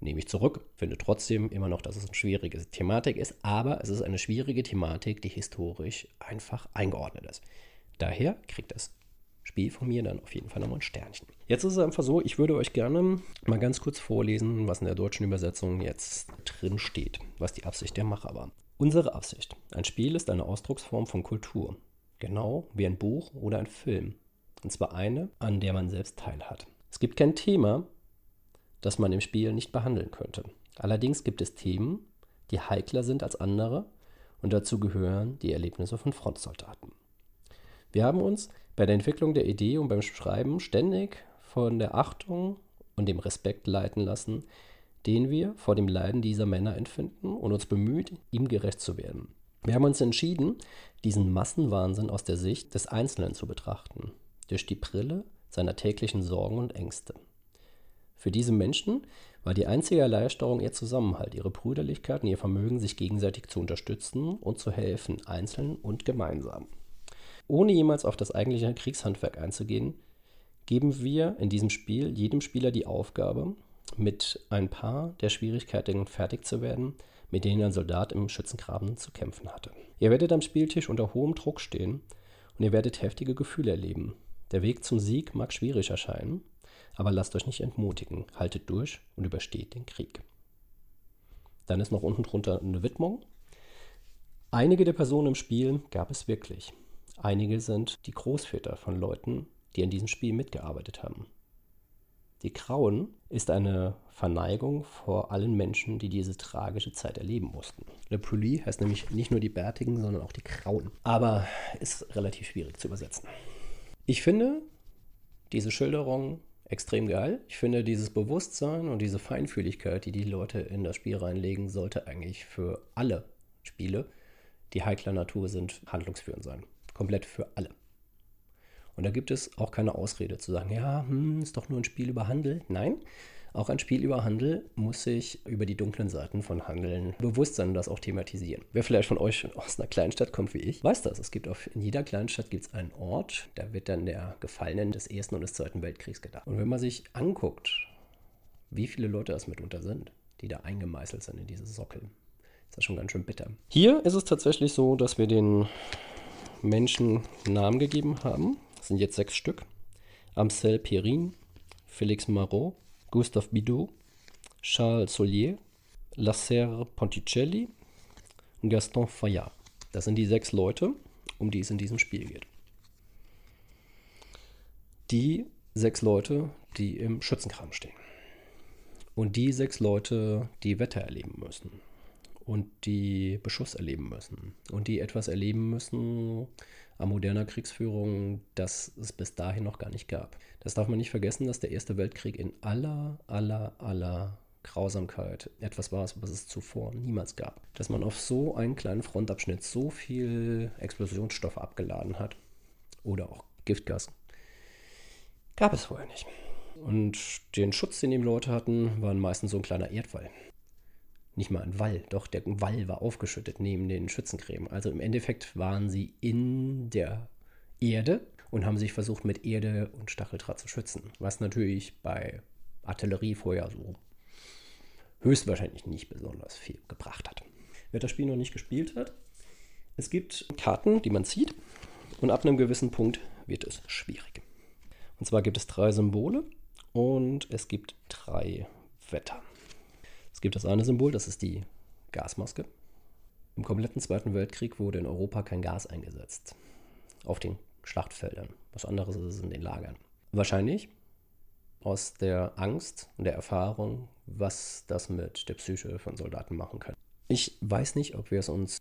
nehme ich zurück, finde trotzdem immer noch, dass es eine schwierige Thematik ist, aber es ist eine schwierige Thematik, die historisch einfach eingeordnet ist. Daher kriegt das Spiel von mir dann auf jeden Fall nochmal ein Sternchen. Jetzt ist es einfach so, ich würde euch gerne mal ganz kurz vorlesen, was in der deutschen Übersetzung jetzt drin steht, was die Absicht der Macher war. Unsere Absicht. Ein Spiel ist eine Ausdrucksform von Kultur. Genau wie ein Buch oder ein Film. Und zwar eine, an der man selbst teilhat. Es gibt kein Thema, das man im Spiel nicht behandeln könnte. Allerdings gibt es Themen, die heikler sind als andere und dazu gehören die Erlebnisse von Frontsoldaten. Wir haben uns bei der Entwicklung der Idee und beim Schreiben ständig von der Achtung und dem Respekt leiten lassen, den wir vor dem Leiden dieser Männer empfinden und uns bemüht, ihm gerecht zu werden. Wir haben uns entschieden, diesen Massenwahnsinn aus der Sicht des Einzelnen zu betrachten, durch die Brille seiner täglichen Sorgen und Ängste. Für diese Menschen war die einzige Erleichterung ihr Zusammenhalt, ihre Brüderlichkeit und ihr Vermögen, sich gegenseitig zu unterstützen und zu helfen, einzeln und gemeinsam. Ohne jemals auf das eigentliche Kriegshandwerk einzugehen, geben wir in diesem Spiel jedem Spieler die Aufgabe, mit ein paar der Schwierigkeiten fertig zu werden, mit denen ein Soldat im Schützengraben zu kämpfen hatte. Ihr werdet am Spieltisch unter hohem Druck stehen und ihr werdet heftige Gefühle erleben. Der Weg zum Sieg mag schwierig erscheinen, aber lasst euch nicht entmutigen, haltet durch und übersteht den Krieg. Dann ist noch unten drunter eine Widmung. Einige der Personen im Spiel gab es wirklich. Einige sind die Großväter von Leuten, die an diesem Spiel mitgearbeitet haben. Die Grauen ist eine Verneigung vor allen Menschen, die diese tragische Zeit erleben mussten. Le Pouly heißt nämlich nicht nur die Bärtigen, sondern auch die Grauen. Aber ist relativ schwierig zu übersetzen. Ich finde diese Schilderung extrem geil. Ich finde dieses Bewusstsein und diese Feinfühligkeit, die die Leute in das Spiel reinlegen, sollte eigentlich für alle Spiele, die heikler Natur sind, handlungsführend sein komplett für alle. Und da gibt es auch keine Ausrede zu sagen, ja, hm, ist doch nur ein Spiel über Handel. Nein, auch ein Spiel über Handel muss sich über die dunklen Seiten von Handeln bewusst sein und das auch thematisieren. Wer vielleicht von euch aus einer Kleinstadt kommt wie ich, weiß das. Es gibt auf, in jeder Kleinstadt gibt es einen Ort, da wird dann der Gefallenen des Ersten und des Zweiten Weltkriegs gedacht. Und wenn man sich anguckt, wie viele Leute das mitunter sind, die da eingemeißelt sind in diese Sockel, ist das schon ganz schön bitter. Hier ist es tatsächlich so, dass wir den Menschen Namen gegeben haben. Das sind jetzt sechs Stück. Amsel Perrin, Félix Marot, Gustave Bidot, Charles Solier, Lasserre Ponticelli und Gaston Fayard. Das sind die sechs Leute, um die es in diesem Spiel geht. Die sechs Leute, die im Schützenkram stehen. Und die sechs Leute, die Wetter erleben müssen und die Beschuss erleben müssen und die etwas erleben müssen an moderner Kriegsführung, das es bis dahin noch gar nicht gab. Das darf man nicht vergessen, dass der Erste Weltkrieg in aller, aller, aller Grausamkeit etwas war, was es zuvor niemals gab. Dass man auf so einen kleinen Frontabschnitt so viel Explosionsstoff abgeladen hat oder auch Giftgas, gab es vorher nicht. Und den Schutz, den die Leute hatten, war meistens so ein kleiner Erdwall nicht mal ein Wall, doch der Wall war aufgeschüttet neben den Schützengräben. Also im Endeffekt waren sie in der Erde und haben sich versucht, mit Erde und Stacheldraht zu schützen. Was natürlich bei Artillerie vorher so höchstwahrscheinlich nicht besonders viel gebracht hat. Wer das Spiel noch nicht gespielt hat, es gibt Karten, die man zieht und ab einem gewissen Punkt wird es schwierig. Und zwar gibt es drei Symbole und es gibt drei Wetter gibt das eine Symbol, das ist die Gasmaske. Im kompletten Zweiten Weltkrieg wurde in Europa kein Gas eingesetzt. Auf den Schlachtfeldern. Was anderes ist es in den Lagern. Wahrscheinlich aus der Angst und der Erfahrung, was das mit der Psyche von Soldaten machen kann. Ich weiß nicht, ob wir es uns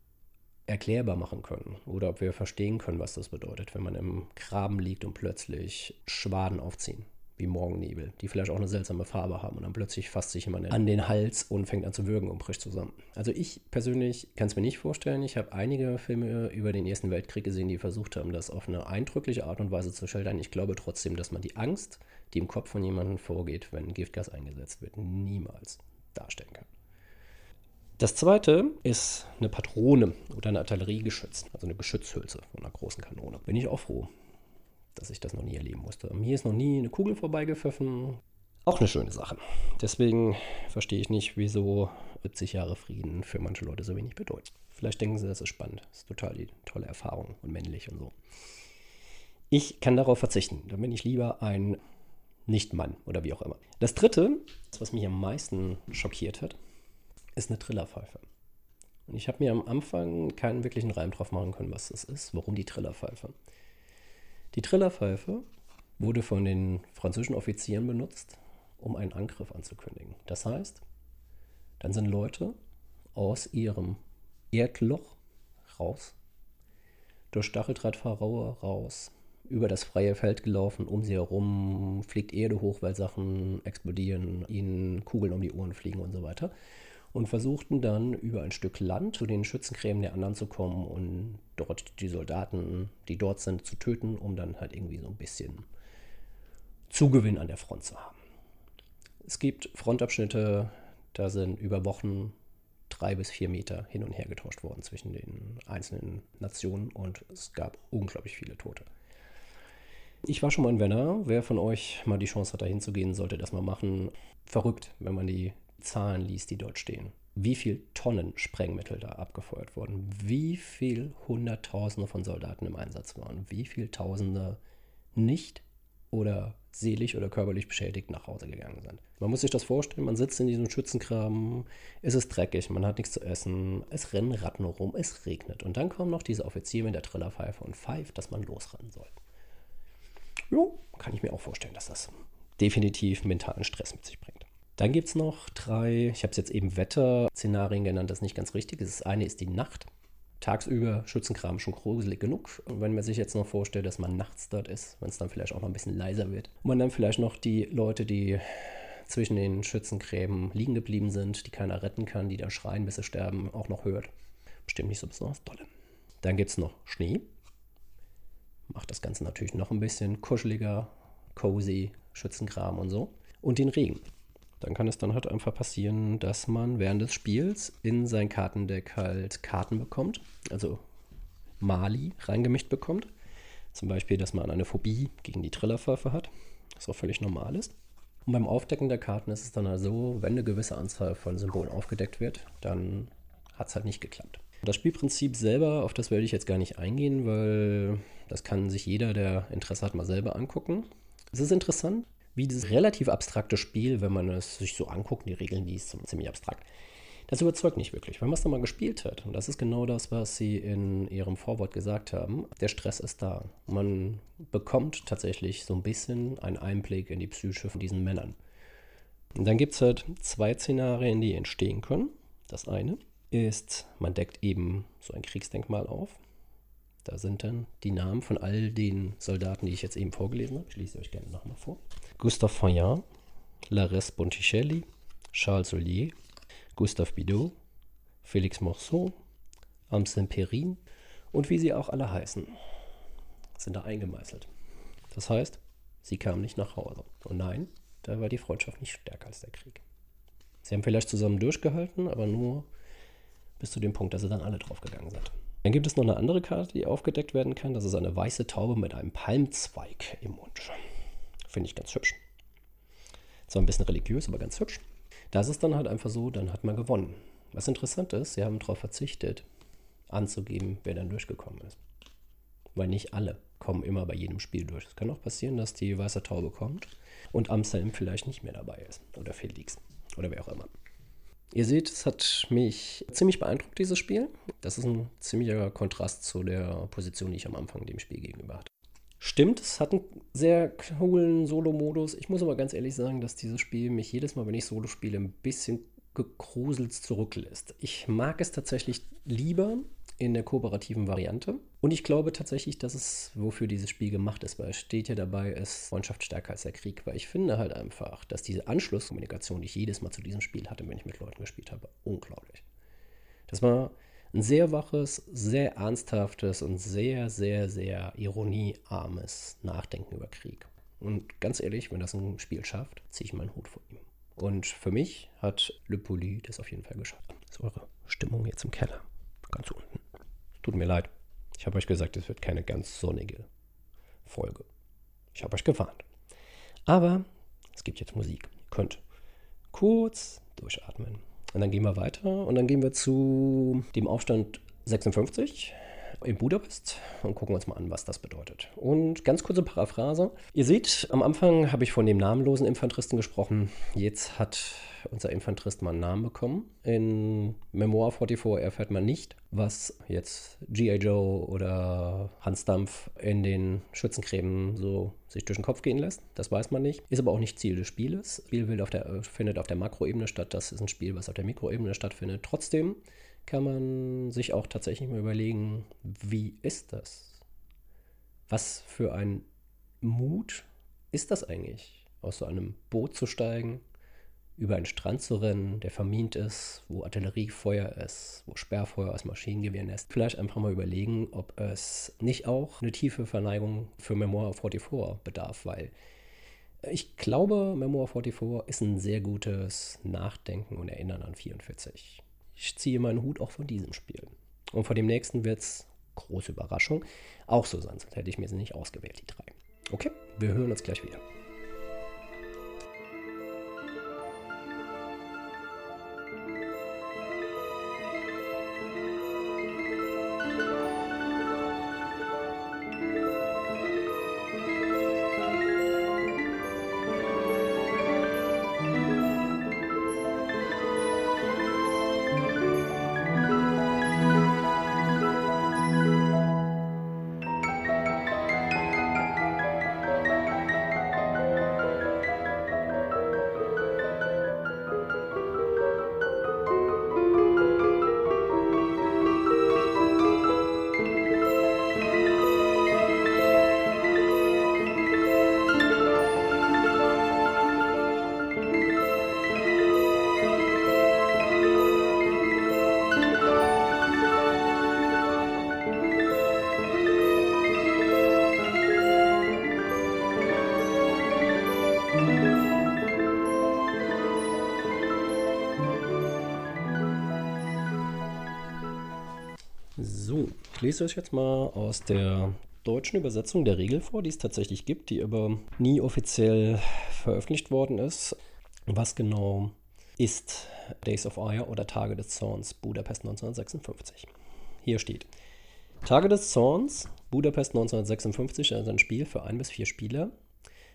erklärbar machen können oder ob wir verstehen können, was das bedeutet, wenn man im Graben liegt und plötzlich Schwaden aufziehen, wie Morgennebel, die vielleicht auch eine seltsame Farbe haben und dann plötzlich fasst sich jemand an den Hals und fängt an zu würgen und bricht zusammen. Also ich persönlich kann es mir nicht vorstellen. Ich habe einige Filme über den Ersten Weltkrieg gesehen, die versucht haben, das auf eine eindrückliche Art und Weise zu schildern. Ich glaube trotzdem, dass man die Angst, die im Kopf von jemandem vorgeht, wenn Giftgas eingesetzt wird, niemals darstellen kann. Das zweite ist eine Patrone oder ein Artilleriegeschütz, also eine Geschützhülse von einer großen Kanone. Bin ich auch froh, dass ich das noch nie erleben musste. Mir ist noch nie eine Kugel vorbeigepfiffen. Auch eine schöne Sache. Deswegen verstehe ich nicht, wieso 70 Jahre Frieden für manche Leute so wenig bedeuten. Vielleicht denken sie, das ist spannend. Das ist total die tolle Erfahrung und männlich und so. Ich kann darauf verzichten. Dann bin ich lieber ein Nicht-Mann oder wie auch immer. Das dritte, was mich am meisten schockiert hat, ist eine Trillerpfeife. Und ich habe mir am Anfang keinen wirklichen Reim drauf machen können, was das ist, warum die Trillerpfeife. Die Trillerpfeife wurde von den französischen Offizieren benutzt, um einen Angriff anzukündigen. Das heißt, dann sind Leute aus ihrem Erdloch raus, durch Stacheldrahtverraue raus, über das freie Feld gelaufen, um sie herum fliegt Erde hoch, weil Sachen explodieren, ihnen Kugeln um die Ohren fliegen und so weiter und versuchten dann über ein Stück Land zu den Schützengräben der anderen zu kommen und dort die Soldaten, die dort sind, zu töten, um dann halt irgendwie so ein bisschen Zugewinn an der Front zu haben. Es gibt Frontabschnitte, da sind über Wochen drei bis vier Meter hin und her getauscht worden zwischen den einzelnen Nationen und es gab unglaublich viele Tote. Ich war schon mal in Werner. Wer von euch mal die Chance hat, da hinzugehen, sollte das mal machen. Verrückt, wenn man die Zahlen liest, die dort stehen. Wie viel Tonnen Sprengmittel da abgefeuert wurden, wie viel Hunderttausende von Soldaten im Einsatz waren, wie viel Tausende nicht oder seelisch oder körperlich beschädigt nach Hause gegangen sind. Man muss sich das vorstellen, man sitzt in diesem Schützengraben, es ist dreckig, man hat nichts zu essen, es rennen Ratten rum, es regnet. Und dann kommt noch dieser Offizier mit der Trillerpfeife und pfeift, dass man losrennen soll. Jo, kann ich mir auch vorstellen, dass das definitiv mentalen Stress mit sich bringt. Dann gibt es noch drei, ich habe es jetzt eben Wetterszenarien genannt, das ist nicht ganz richtig. Das eine ist die Nacht. Tagsüber Schützenkram schon gruselig genug. Und wenn man sich jetzt noch vorstellt, dass man nachts dort ist, wenn es dann vielleicht auch noch ein bisschen leiser wird. Und man dann vielleicht noch die Leute, die zwischen den Schützengräben liegen geblieben sind, die keiner retten kann, die da schreien, bis sie sterben, auch noch hört. Bestimmt nicht so besonders dolle. Dann gibt es noch Schnee. Macht das Ganze natürlich noch ein bisschen kuscheliger, cozy, Schützenkram und so. Und den Regen dann kann es dann halt einfach passieren, dass man während des Spiels in sein Kartendeck halt Karten bekommt, also Mali reingemischt bekommt. Zum Beispiel, dass man eine Phobie gegen die Trillerpfeife hat, was auch völlig normal ist. Und beim Aufdecken der Karten ist es dann halt so, wenn eine gewisse Anzahl von Symbolen aufgedeckt wird, dann hat es halt nicht geklappt. Das Spielprinzip selber, auf das werde ich jetzt gar nicht eingehen, weil das kann sich jeder, der Interesse hat, mal selber angucken. Es ist interessant, wie dieses relativ abstrakte Spiel, wenn man es sich so anguckt, die Regeln, die ist ziemlich abstrakt. Das überzeugt nicht wirklich, wenn man es nochmal gespielt hat. Und das ist genau das, was Sie in Ihrem Vorwort gesagt haben. Der Stress ist da. Man bekommt tatsächlich so ein bisschen einen Einblick in die Psyche von diesen Männern. Und dann gibt es halt zwei Szenarien, die entstehen können. Das eine ist, man deckt eben so ein Kriegsdenkmal auf. Da sind dann die Namen von all den Soldaten, die ich jetzt eben vorgelesen habe. Ich lese euch gerne nochmal vor. Gustave Fayard, Lares Botticelli, Charles Ollier, Gustave Bidot, Félix Morceau, Amsen Perrin und wie sie auch alle heißen, sind da eingemeißelt. Das heißt, sie kamen nicht nach Hause. Und nein, da war die Freundschaft nicht stärker als der Krieg. Sie haben vielleicht zusammen durchgehalten, aber nur bis zu dem Punkt, dass sie dann alle draufgegangen sind. Dann gibt es noch eine andere Karte, die aufgedeckt werden kann. Das ist eine weiße Taube mit einem Palmzweig im Mund. Finde ich ganz hübsch. Zwar ein bisschen religiös, aber ganz hübsch. Da ist dann halt einfach so, dann hat man gewonnen. Was interessant ist, sie haben darauf verzichtet, anzugeben, wer dann durchgekommen ist. Weil nicht alle kommen immer bei jedem Spiel durch. Es kann auch passieren, dass die weiße Taube kommt und Amsterdam vielleicht nicht mehr dabei ist. Oder Felix. Oder wer auch immer. Ihr seht, es hat mich ziemlich beeindruckt, dieses Spiel. Das ist ein ziemlicher Kontrast zu der Position, die ich am Anfang dem Spiel gegenüber hatte. Stimmt, es hat einen sehr coolen Solo-Modus. Ich muss aber ganz ehrlich sagen, dass dieses Spiel mich jedes Mal, wenn ich Solo spiele, ein bisschen gegruselt zurücklässt. Ich mag es tatsächlich lieber in der kooperativen Variante. Und ich glaube tatsächlich, dass es, wofür dieses Spiel gemacht ist, weil es steht ja dabei, ist Freundschaft stärker als der Krieg. Weil ich finde halt einfach, dass diese Anschlusskommunikation, die ich jedes Mal zu diesem Spiel hatte, wenn ich mit Leuten gespielt habe, unglaublich. Das war ein sehr waches, sehr ernsthaftes und sehr, sehr, sehr ironiearmes Nachdenken über Krieg. Und ganz ehrlich, wenn das ein Spiel schafft, ziehe ich meinen Hut vor ihm. Und für mich hat Le Poli das auf jeden Fall geschafft. Das ist eure Stimmung jetzt im Keller. Ganz unten. Tut mir leid. Ich habe euch gesagt, es wird keine ganz sonnige Folge. Ich habe euch gewarnt. Aber es gibt jetzt Musik. Ihr könnt kurz durchatmen. Und dann gehen wir weiter und dann gehen wir zu dem Aufstand 56 in Budapest und gucken uns mal an, was das bedeutet. Und ganz kurze Paraphrase. Ihr seht, am Anfang habe ich von dem namenlosen Infanteristen gesprochen. Jetzt hat unser Infanterist mal einen Namen bekommen. In Memoir 44 erfährt man nicht, was jetzt G.I. Joe oder Hans Dampf in den Schützengräben so sich durch den Kopf gehen lässt. Das weiß man nicht. Ist aber auch nicht Ziel des Spieles. Das Spiel auf der, findet auf der Makroebene statt. Das ist ein Spiel, was auf der Mikroebene stattfindet. Trotzdem kann man sich auch tatsächlich mal überlegen, wie ist das? Was für ein Mut ist das eigentlich, aus so einem Boot zu steigen, über einen Strand zu rennen, der vermint ist, wo Artilleriefeuer ist, wo Sperrfeuer aus Maschinengewehren ist. Vielleicht einfach mal überlegen, ob es nicht auch eine tiefe Verneigung für Memoir 44 bedarf, weil ich glaube, Memoir 44 ist ein sehr gutes Nachdenken und Erinnern an 44. Ich ziehe meinen Hut auch von diesem Spiel. Und von dem nächsten wird es, große Überraschung, auch so sein, sonst hätte ich mir sie nicht ausgewählt, die drei. Okay, wir hören uns gleich wieder. Ich lese euch jetzt mal aus der deutschen Übersetzung der Regel vor, die es tatsächlich gibt, die aber nie offiziell veröffentlicht worden ist. Was genau ist Days of Ire oder Tage des Zorns Budapest 1956? Hier steht: Tage des Zorns Budapest 1956 ist ein Spiel für ein bis vier Spieler,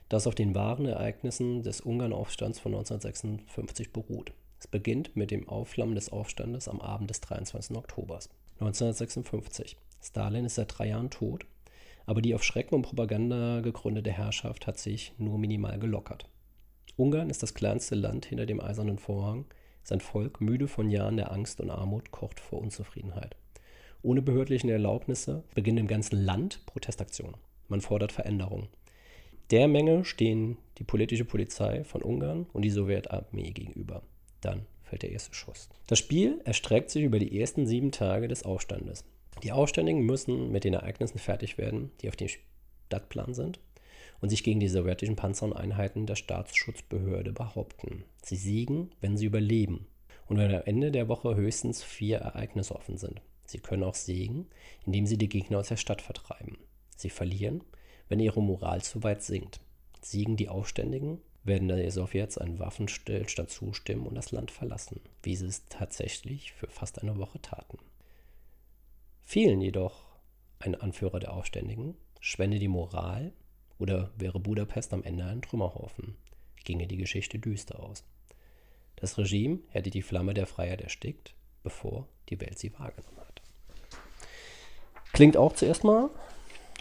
das auf den wahren Ereignissen des Ungarnaufstands von 1956 beruht. Es beginnt mit dem Aufflammen des Aufstandes am Abend des 23. Oktobers. 1956. Stalin ist seit drei Jahren tot, aber die auf Schrecken und Propaganda gegründete Herrschaft hat sich nur minimal gelockert. Ungarn ist das kleinste Land hinter dem eisernen Vorhang. Sein Volk, müde von Jahren der Angst und Armut, kocht vor Unzufriedenheit. Ohne behördliche Erlaubnisse beginnen im ganzen Land Protestaktionen. Man fordert Veränderungen. Der Menge stehen die politische Polizei von Ungarn und die Sowjetarmee gegenüber. Dann fällt der erste Schuss. Das Spiel erstreckt sich über die ersten sieben Tage des Aufstandes. Die Aufständigen müssen mit den Ereignissen fertig werden, die auf dem Stadtplan sind, und sich gegen die sowjetischen Panzer und Einheiten der Staatsschutzbehörde behaupten. Sie siegen, wenn sie überleben und wenn am Ende der Woche höchstens vier Ereignisse offen sind. Sie können auch siegen, indem sie die Gegner aus der Stadt vertreiben. Sie verlieren, wenn ihre Moral zu weit sinkt. Siegen die Aufständigen, werden die Sowjets einen Waffenstillstand zustimmen und das Land verlassen, wie sie es tatsächlich für fast eine Woche taten. Fehlen jedoch ein Anführer der Aufständigen, schwände die Moral oder wäre Budapest am Ende ein Trümmerhaufen, ginge die Geschichte düster aus. Das Regime hätte die Flamme der Freiheit erstickt, bevor die Welt sie wahrgenommen hat. Klingt auch zuerst mal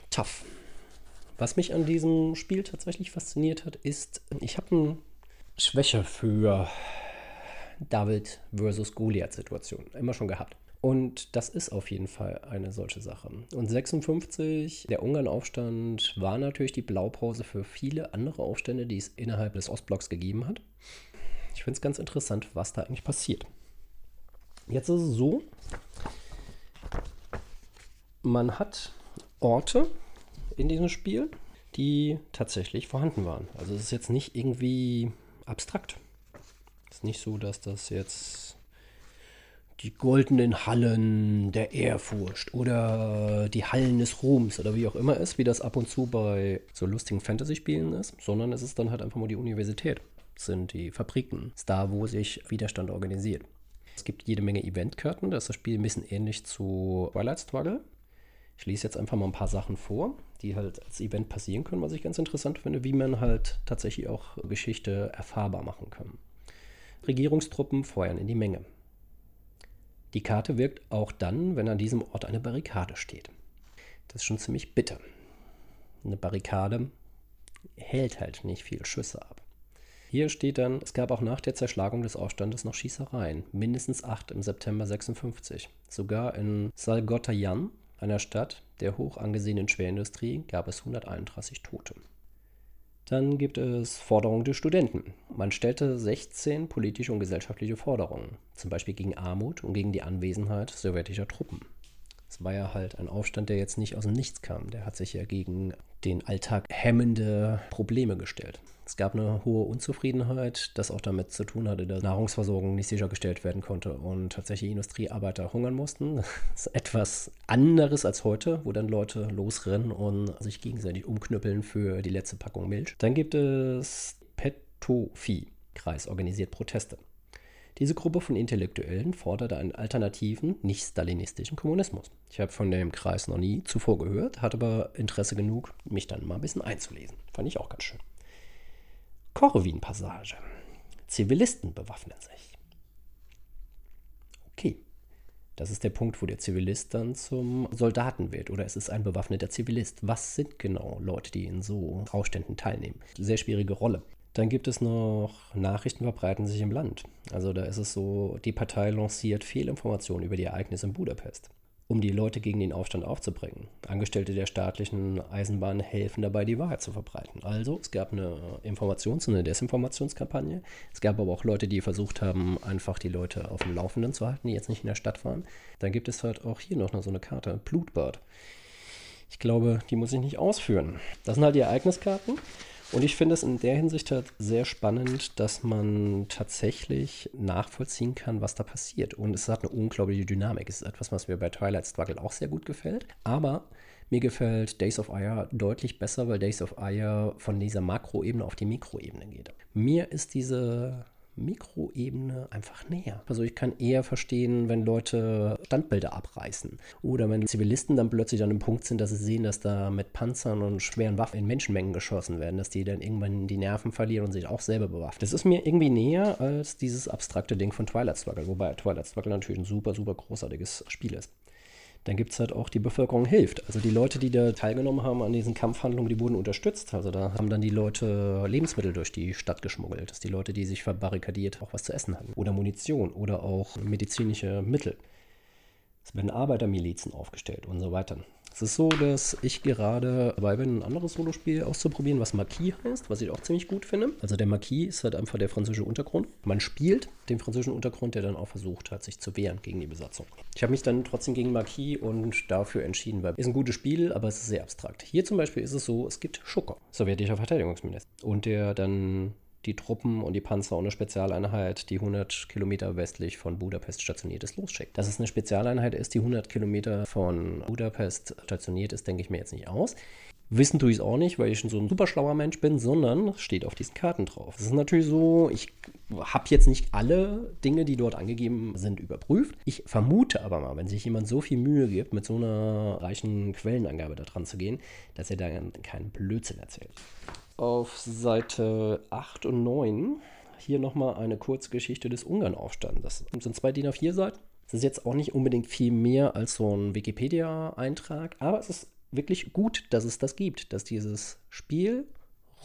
tough. Was mich an diesem Spiel tatsächlich fasziniert hat, ist, ich habe eine Schwäche für David versus Goliath-Situation immer schon gehabt. Und das ist auf jeden Fall eine solche Sache. Und 56, der Ungarn-Aufstand, war natürlich die Blaupause für viele andere Aufstände, die es innerhalb des Ostblocks gegeben hat. Ich finde es ganz interessant, was da eigentlich passiert. Jetzt ist es so, man hat Orte in diesem Spiel, die tatsächlich vorhanden waren. Also es ist jetzt nicht irgendwie abstrakt. Es ist nicht so, dass das jetzt die goldenen Hallen der Ehrfurcht oder die Hallen des Ruhms oder wie auch immer ist, wie das ab und zu bei so lustigen Fantasy-Spielen ist, sondern es ist dann halt einfach nur die Universität. Es sind die Fabriken, es ist da, wo sich Widerstand organisiert. Es gibt jede Menge Eventkarten, da ist das Spiel ein bisschen ähnlich zu Twilight Struggle. Ich lese jetzt einfach mal ein paar Sachen vor, die halt als Event passieren können, was ich ganz interessant finde, wie man halt tatsächlich auch Geschichte erfahrbar machen kann. Regierungstruppen feuern in die Menge. Die Karte wirkt auch dann, wenn an diesem Ort eine Barrikade steht. Das ist schon ziemlich bitter. Eine Barrikade hält halt nicht viel Schüsse ab. Hier steht dann, es gab auch nach der Zerschlagung des Aufstandes noch Schießereien, mindestens acht im September 56. Sogar in Salgotayan, einer Stadt der hoch angesehenen Schwerindustrie, gab es 131 Tote. Dann gibt es Forderungen der Studenten. Man stellte 16 politische und gesellschaftliche Forderungen, zum Beispiel gegen Armut und gegen die Anwesenheit sowjetischer Truppen. Es war ja halt ein Aufstand, der jetzt nicht aus dem Nichts kam. Der hat sich ja gegen den Alltag hemmende Probleme gestellt. Es gab eine hohe Unzufriedenheit, das auch damit zu tun hatte, dass Nahrungsversorgung nicht sichergestellt werden konnte und tatsächlich Industriearbeiter hungern mussten. [laughs] Das ist etwas anderes als heute, wo dann Leute losrennen und sich gegenseitig umknüppeln für die letzte Packung Milch. Dann gibt es Petofi-Kreis organisiert Proteste. Diese Gruppe von Intellektuellen forderte einen alternativen, nicht stalinistischen Kommunismus. Ich habe von dem Kreis noch nie zuvor gehört, hatte aber Interesse genug, mich dann mal ein bisschen einzulesen. Fand ich auch ganz schön. Korwin-Passage. Zivilisten bewaffnen sich. Okay. Das ist der Punkt, wo der Zivilist dann zum Soldaten wird oder es ist ein bewaffneter Zivilist. Was sind genau Leute, die in so Aufständen teilnehmen? Sehr schwierige Rolle. Dann gibt es noch Nachrichten verbreiten sich im Land. Also da ist es so, die Partei lanciert Fehlinformationen über die Ereignisse in Budapest, um die Leute gegen den Aufstand aufzubringen. Angestellte der staatlichen Eisenbahn helfen dabei, die Wahrheit zu verbreiten. Also es gab eine Informations- und eine Desinformationskampagne. Es gab aber auch Leute, die versucht haben, einfach die Leute auf dem Laufenden zu halten, die jetzt nicht in der Stadt waren. Dann gibt es halt auch hier noch so eine Karte, Blutbad. Ich glaube, die muss ich nicht ausführen. Das sind halt die Ereigniskarten. Und ich finde es in der Hinsicht halt sehr spannend, dass man tatsächlich nachvollziehen kann, was da passiert. Und es hat eine unglaubliche Dynamik. Es ist etwas, was mir bei Twilight Struggle auch sehr gut gefällt. Aber mir gefällt Days of Ire deutlich besser, weil Days of Ire von dieser Makroebene auf die Mikroebene geht. Mir ist diese Mikroebene einfach näher. Also ich kann eher verstehen, wenn Leute Standbilder abreißen oder wenn Zivilisten dann plötzlich an dem Punkt sind, dass sie sehen, dass da mit Panzern und schweren Waffen in Menschenmengen geschossen werden, dass die dann irgendwann die Nerven verlieren und sich auch selber bewaffnen. Das ist mir irgendwie näher als dieses abstrakte Ding von Twilight Struggle, wobei Twilight Struggle natürlich ein super, super großartiges Spiel ist dann gibt es halt auch die Bevölkerung hilft. Also die Leute, die da teilgenommen haben an diesen Kampfhandlungen, die wurden unterstützt. Also da haben dann die Leute Lebensmittel durch die Stadt geschmuggelt. Dass die Leute, die sich verbarrikadiert, auch was zu essen hatten. Oder Munition oder auch medizinische Mittel. Es werden Arbeitermilizen aufgestellt und so weiter. Es ist so, dass ich gerade dabei bin, ein anderes Solospiel auszuprobieren, was Marquis heißt, was ich auch ziemlich gut finde. Also der Marquis ist halt einfach der französische Untergrund. Man spielt den französischen Untergrund, der dann auch versucht hat, sich zu wehren gegen die Besatzung. Ich habe mich dann trotzdem gegen Marquis und dafür entschieden, weil es ist ein gutes Spiel, aber es ist sehr abstrakt. Hier zum Beispiel ist es so, es gibt Schucker, sowjetischer Verteidigungsminister. Und der dann die Truppen und die Panzer eine Spezialeinheit, die 100 Kilometer westlich von Budapest stationiert ist, losschickt. Dass es eine Spezialeinheit ist, die 100 Kilometer von Budapest stationiert ist, denke ich mir jetzt nicht aus. Wissen tue ich es auch nicht, weil ich schon so ein super schlauer Mensch bin, sondern steht auf diesen Karten drauf. Es ist natürlich so, ich habe jetzt nicht alle Dinge, die dort angegeben sind, überprüft. Ich vermute aber mal, wenn sich jemand so viel Mühe gibt, mit so einer reichen Quellenangabe da dran zu gehen, dass er da keinen Blödsinn erzählt auf Seite 8 und 9 hier nochmal eine Kurzgeschichte des Ungarnaufstandes. Das sind zwei DIN A4 Seiten. Es ist jetzt auch nicht unbedingt viel mehr als so ein Wikipedia-Eintrag, aber es ist wirklich gut, dass es das gibt, dass dieses Spiel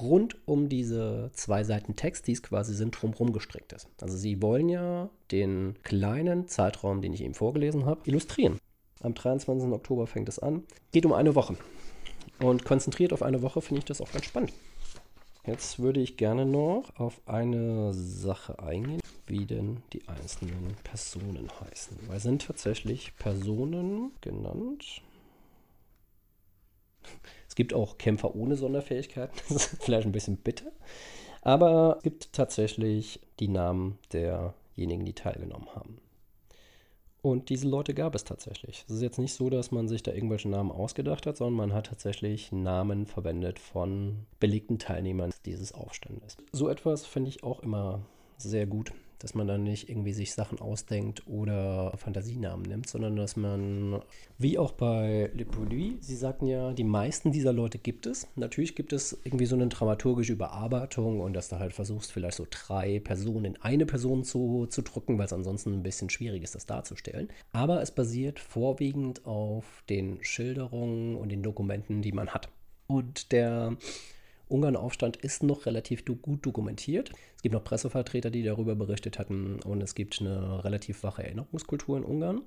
rund um diese zwei Seiten Text, die es quasi sind, drumherum gestrickt ist. Also sie wollen ja den kleinen Zeitraum, den ich eben vorgelesen habe, illustrieren. Am 23. Oktober fängt es an. Geht um eine Woche. Und konzentriert auf eine Woche finde ich das auch ganz spannend. Jetzt würde ich gerne noch auf eine Sache eingehen, wie denn die einzelnen Personen heißen. Weil sind tatsächlich Personen genannt. Es gibt auch Kämpfer ohne Sonderfähigkeiten. [laughs] Das ist vielleicht ein bisschen bitter. Aber es gibt tatsächlich die Namen derjenigen, die teilgenommen haben. Und diese Leute gab es tatsächlich. Es ist jetzt nicht so, dass man sich da irgendwelche Namen ausgedacht hat, sondern man hat tatsächlich Namen verwendet von belegten Teilnehmern dieses Aufstandes. So etwas finde ich auch immer sehr gut dass man dann nicht irgendwie sich Sachen ausdenkt oder Fantasienamen nimmt, sondern dass man, wie auch bei Le Pouilly, Sie sagten ja, die meisten dieser Leute gibt es. Natürlich gibt es irgendwie so eine dramaturgische Überarbeitung und dass du halt versuchst, vielleicht so drei Personen in eine Person zu, zu drücken, weil es ansonsten ein bisschen schwierig ist, das darzustellen. Aber es basiert vorwiegend auf den Schilderungen und den Dokumenten, die man hat. Und der Ungarn-Aufstand ist noch relativ gut dokumentiert. Es gibt noch Pressevertreter, die darüber berichtet hatten und es gibt eine relativ wache Erinnerungskultur in Ungarn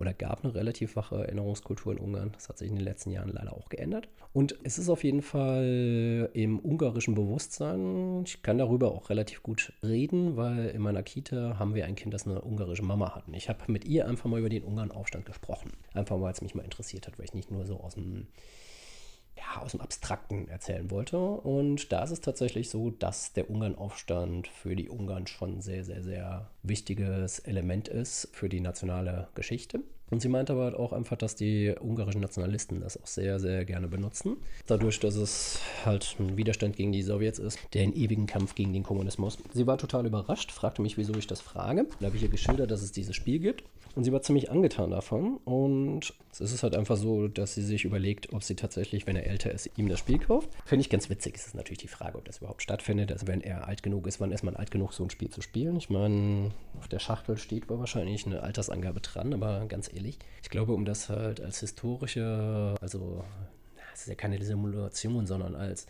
oder gab eine relativ wache Erinnerungskultur in Ungarn. Das hat sich in den letzten Jahren leider auch geändert. Und es ist auf jeden Fall im ungarischen Bewusstsein, ich kann darüber auch relativ gut reden, weil in meiner Kita haben wir ein Kind, das eine ungarische Mama hat. Und ich habe mit ihr einfach mal über den Ungarn-Aufstand gesprochen. Einfach weil es mich mal interessiert hat, weil ich nicht nur so aus dem ja, aus dem Abstrakten erzählen wollte. Und da ist es tatsächlich so, dass der Ungarnaufstand für die Ungarn schon sehr, sehr, sehr wichtiges Element ist für die nationale Geschichte. Und sie meinte aber halt auch einfach, dass die ungarischen Nationalisten das auch sehr, sehr gerne benutzen. Dadurch, dass es halt ein Widerstand gegen die Sowjets ist, der einen ewigen Kampf gegen den Kommunismus. Sie war total überrascht, fragte mich, wieso ich das frage. Da habe ich ihr geschildert, dass es dieses Spiel gibt. Und sie war ziemlich angetan davon. Und es ist halt einfach so, dass sie sich überlegt, ob sie tatsächlich, wenn er älter ist, ihm das Spiel kauft. Finde ich ganz witzig. Es ist natürlich die Frage, ob das überhaupt stattfindet. Also wenn er alt genug ist, wann ist man alt genug, so ein Spiel zu spielen? Ich meine, auf der Schachtel steht wahrscheinlich eine Altersangabe dran, aber ganz ehrlich, ich glaube, um das halt als historische, also es ist ja keine Simulation, sondern als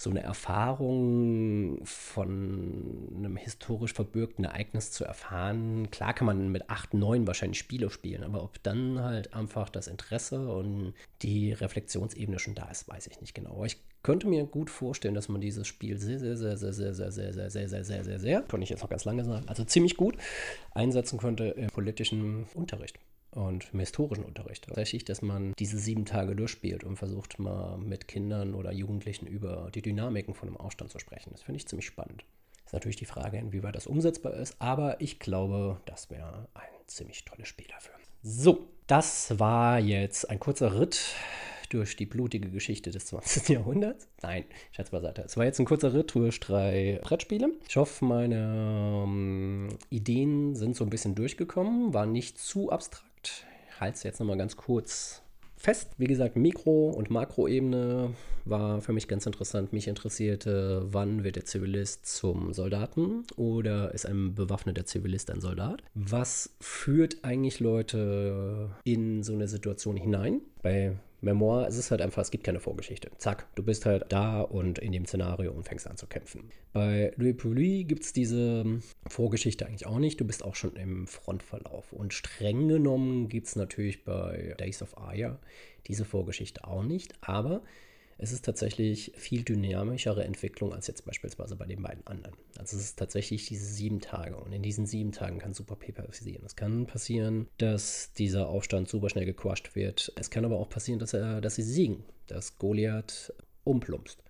so eine Erfahrung von einem historisch verbürgten Ereignis zu erfahren. Klar kann man mit 8, 9 wahrscheinlich Spiele spielen, aber ob dann halt einfach das Interesse und die Reflexionsebene schon da ist, weiß ich nicht genau. Aber ich könnte mir gut vorstellen, dass man dieses Spiel sehr, sehr, sehr, sehr, sehr, sehr, sehr, sehr, sehr, sehr, sehr, sehr, sehr, kann ich jetzt noch ganz lange sagen, also ziemlich gut einsetzen könnte im politischen Unterricht und im historischen Unterricht. Tatsächlich, dass man diese sieben Tage durchspielt und versucht mal mit Kindern oder Jugendlichen über die Dynamiken von einem Aufstand zu sprechen. Das finde ich ziemlich spannend. Ist natürlich die Frage, inwieweit das umsetzbar ist, aber ich glaube, das wäre ein ziemlich tolles Spiel dafür. So, das war jetzt ein kurzer Ritt durch die blutige Geschichte des [laughs] 20. Jahrhunderts. Nein, Scherz beiseite. Es war jetzt ein kurzer Ritt durch drei Brettspiele. Ich hoffe, meine ähm, Ideen sind so ein bisschen durchgekommen, waren nicht zu abstrakt halte es jetzt nochmal ganz kurz fest. Wie gesagt, Mikro- und Makroebene war für mich ganz interessant. Mich interessierte, wann wird der Zivilist zum Soldaten oder ist ein bewaffneter Zivilist ein Soldat? Was führt eigentlich Leute in so eine Situation hinein? Bei Memoir ist es halt einfach, es gibt keine Vorgeschichte. Zack, du bist halt da und in dem Szenario und fängst an zu kämpfen. Bei Louis Pouilly gibt es diese Vorgeschichte eigentlich auch nicht. Du bist auch schon im Frontverlauf. Und streng genommen gibt es natürlich bei Days of Aya diese Vorgeschichte auch nicht. Aber es ist tatsächlich viel dynamischere Entwicklung als jetzt beispielsweise bei den beiden anderen. Also es ist tatsächlich diese sieben Tage und in diesen sieben Tagen kann super Paper passieren. Es kann passieren, dass dieser Aufstand super schnell gequasht wird. Es kann aber auch passieren, dass, er, dass sie siegen, dass Goliath umplumpst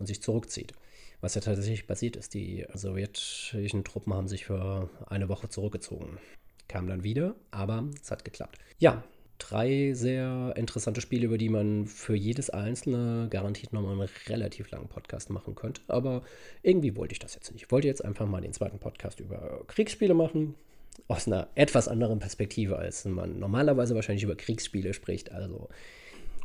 und sich zurückzieht. Was ja tatsächlich passiert ist, die sowjetischen Truppen haben sich für eine Woche zurückgezogen. Kamen dann wieder, aber es hat geklappt. Ja, drei sehr interessante Spiele, über die man für jedes einzelne garantiert nochmal einen relativ langen Podcast machen könnte. Aber irgendwie wollte ich das jetzt nicht. Ich wollte jetzt einfach mal den zweiten Podcast über Kriegsspiele machen. Aus einer etwas anderen Perspektive, als man normalerweise wahrscheinlich über Kriegsspiele spricht. Also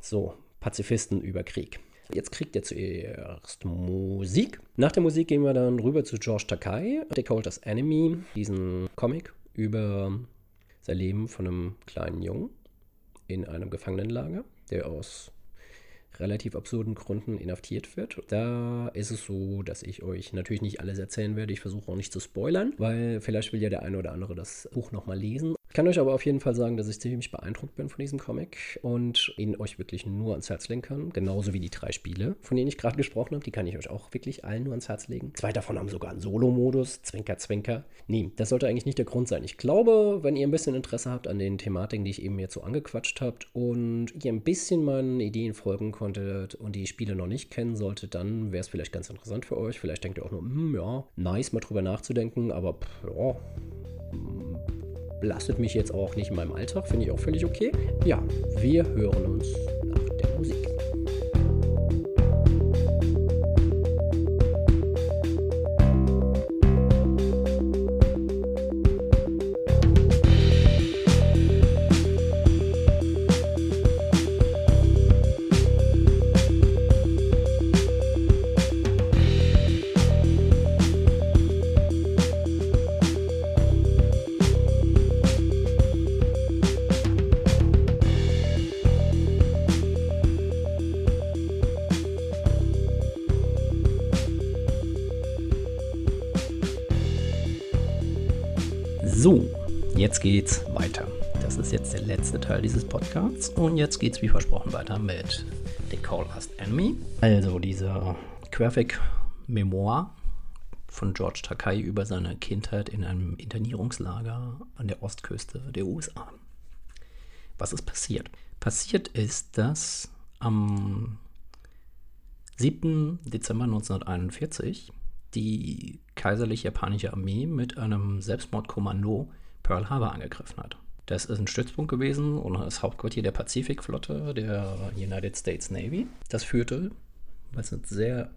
so Pazifisten über Krieg. Jetzt kriegt ihr zuerst Musik. Nach der Musik gehen wir dann rüber zu George Takai, Us Enemy, diesen Comic über sein Leben von einem kleinen Jungen in einem Gefangenenlager, der aus relativ absurden Gründen inhaftiert wird. Da ist es so, dass ich euch natürlich nicht alles erzählen werde. Ich versuche auch nicht zu spoilern, weil vielleicht will ja der eine oder andere das Buch nochmal lesen. Ich kann euch aber auf jeden Fall sagen, dass ich ziemlich beeindruckt bin von diesem Comic und ihn euch wirklich nur ans Herz legen kann. Genauso wie die drei Spiele, von denen ich gerade gesprochen habe. Die kann ich euch auch wirklich allen nur ans Herz legen. Zwei davon haben sogar einen Solo-Modus. Zwinker, zwinker. Nee, das sollte eigentlich nicht der Grund sein. Ich glaube, wenn ihr ein bisschen Interesse habt an den Thematiken, die ich eben jetzt so angequatscht habt und ihr ein bisschen meinen Ideen folgen konntet und die Spiele noch nicht kennen solltet, dann wäre es vielleicht ganz interessant für euch. Vielleicht denkt ihr auch nur, hm, ja, nice, mal drüber nachzudenken, aber pff, ja, belastet mich jetzt auch nicht in meinem Alltag, finde ich auch völlig okay. Ja, wir hören uns nach der Musik. Jetzt geht's weiter. Das ist jetzt der letzte Teil dieses Podcasts und jetzt geht's wie versprochen weiter mit The Call Last Enemy. Also dieser Graphic Memoir von George Takai über seine Kindheit in einem Internierungslager an der Ostküste der USA. Was ist passiert? Passiert ist, dass am 7. Dezember 1941 die kaiserlich-japanische Armee mit einem Selbstmordkommando Pearl Harbor angegriffen hat. Das ist ein Stützpunkt gewesen und das Hauptquartier der Pazifikflotte der United States Navy. Das führte, was eine sehr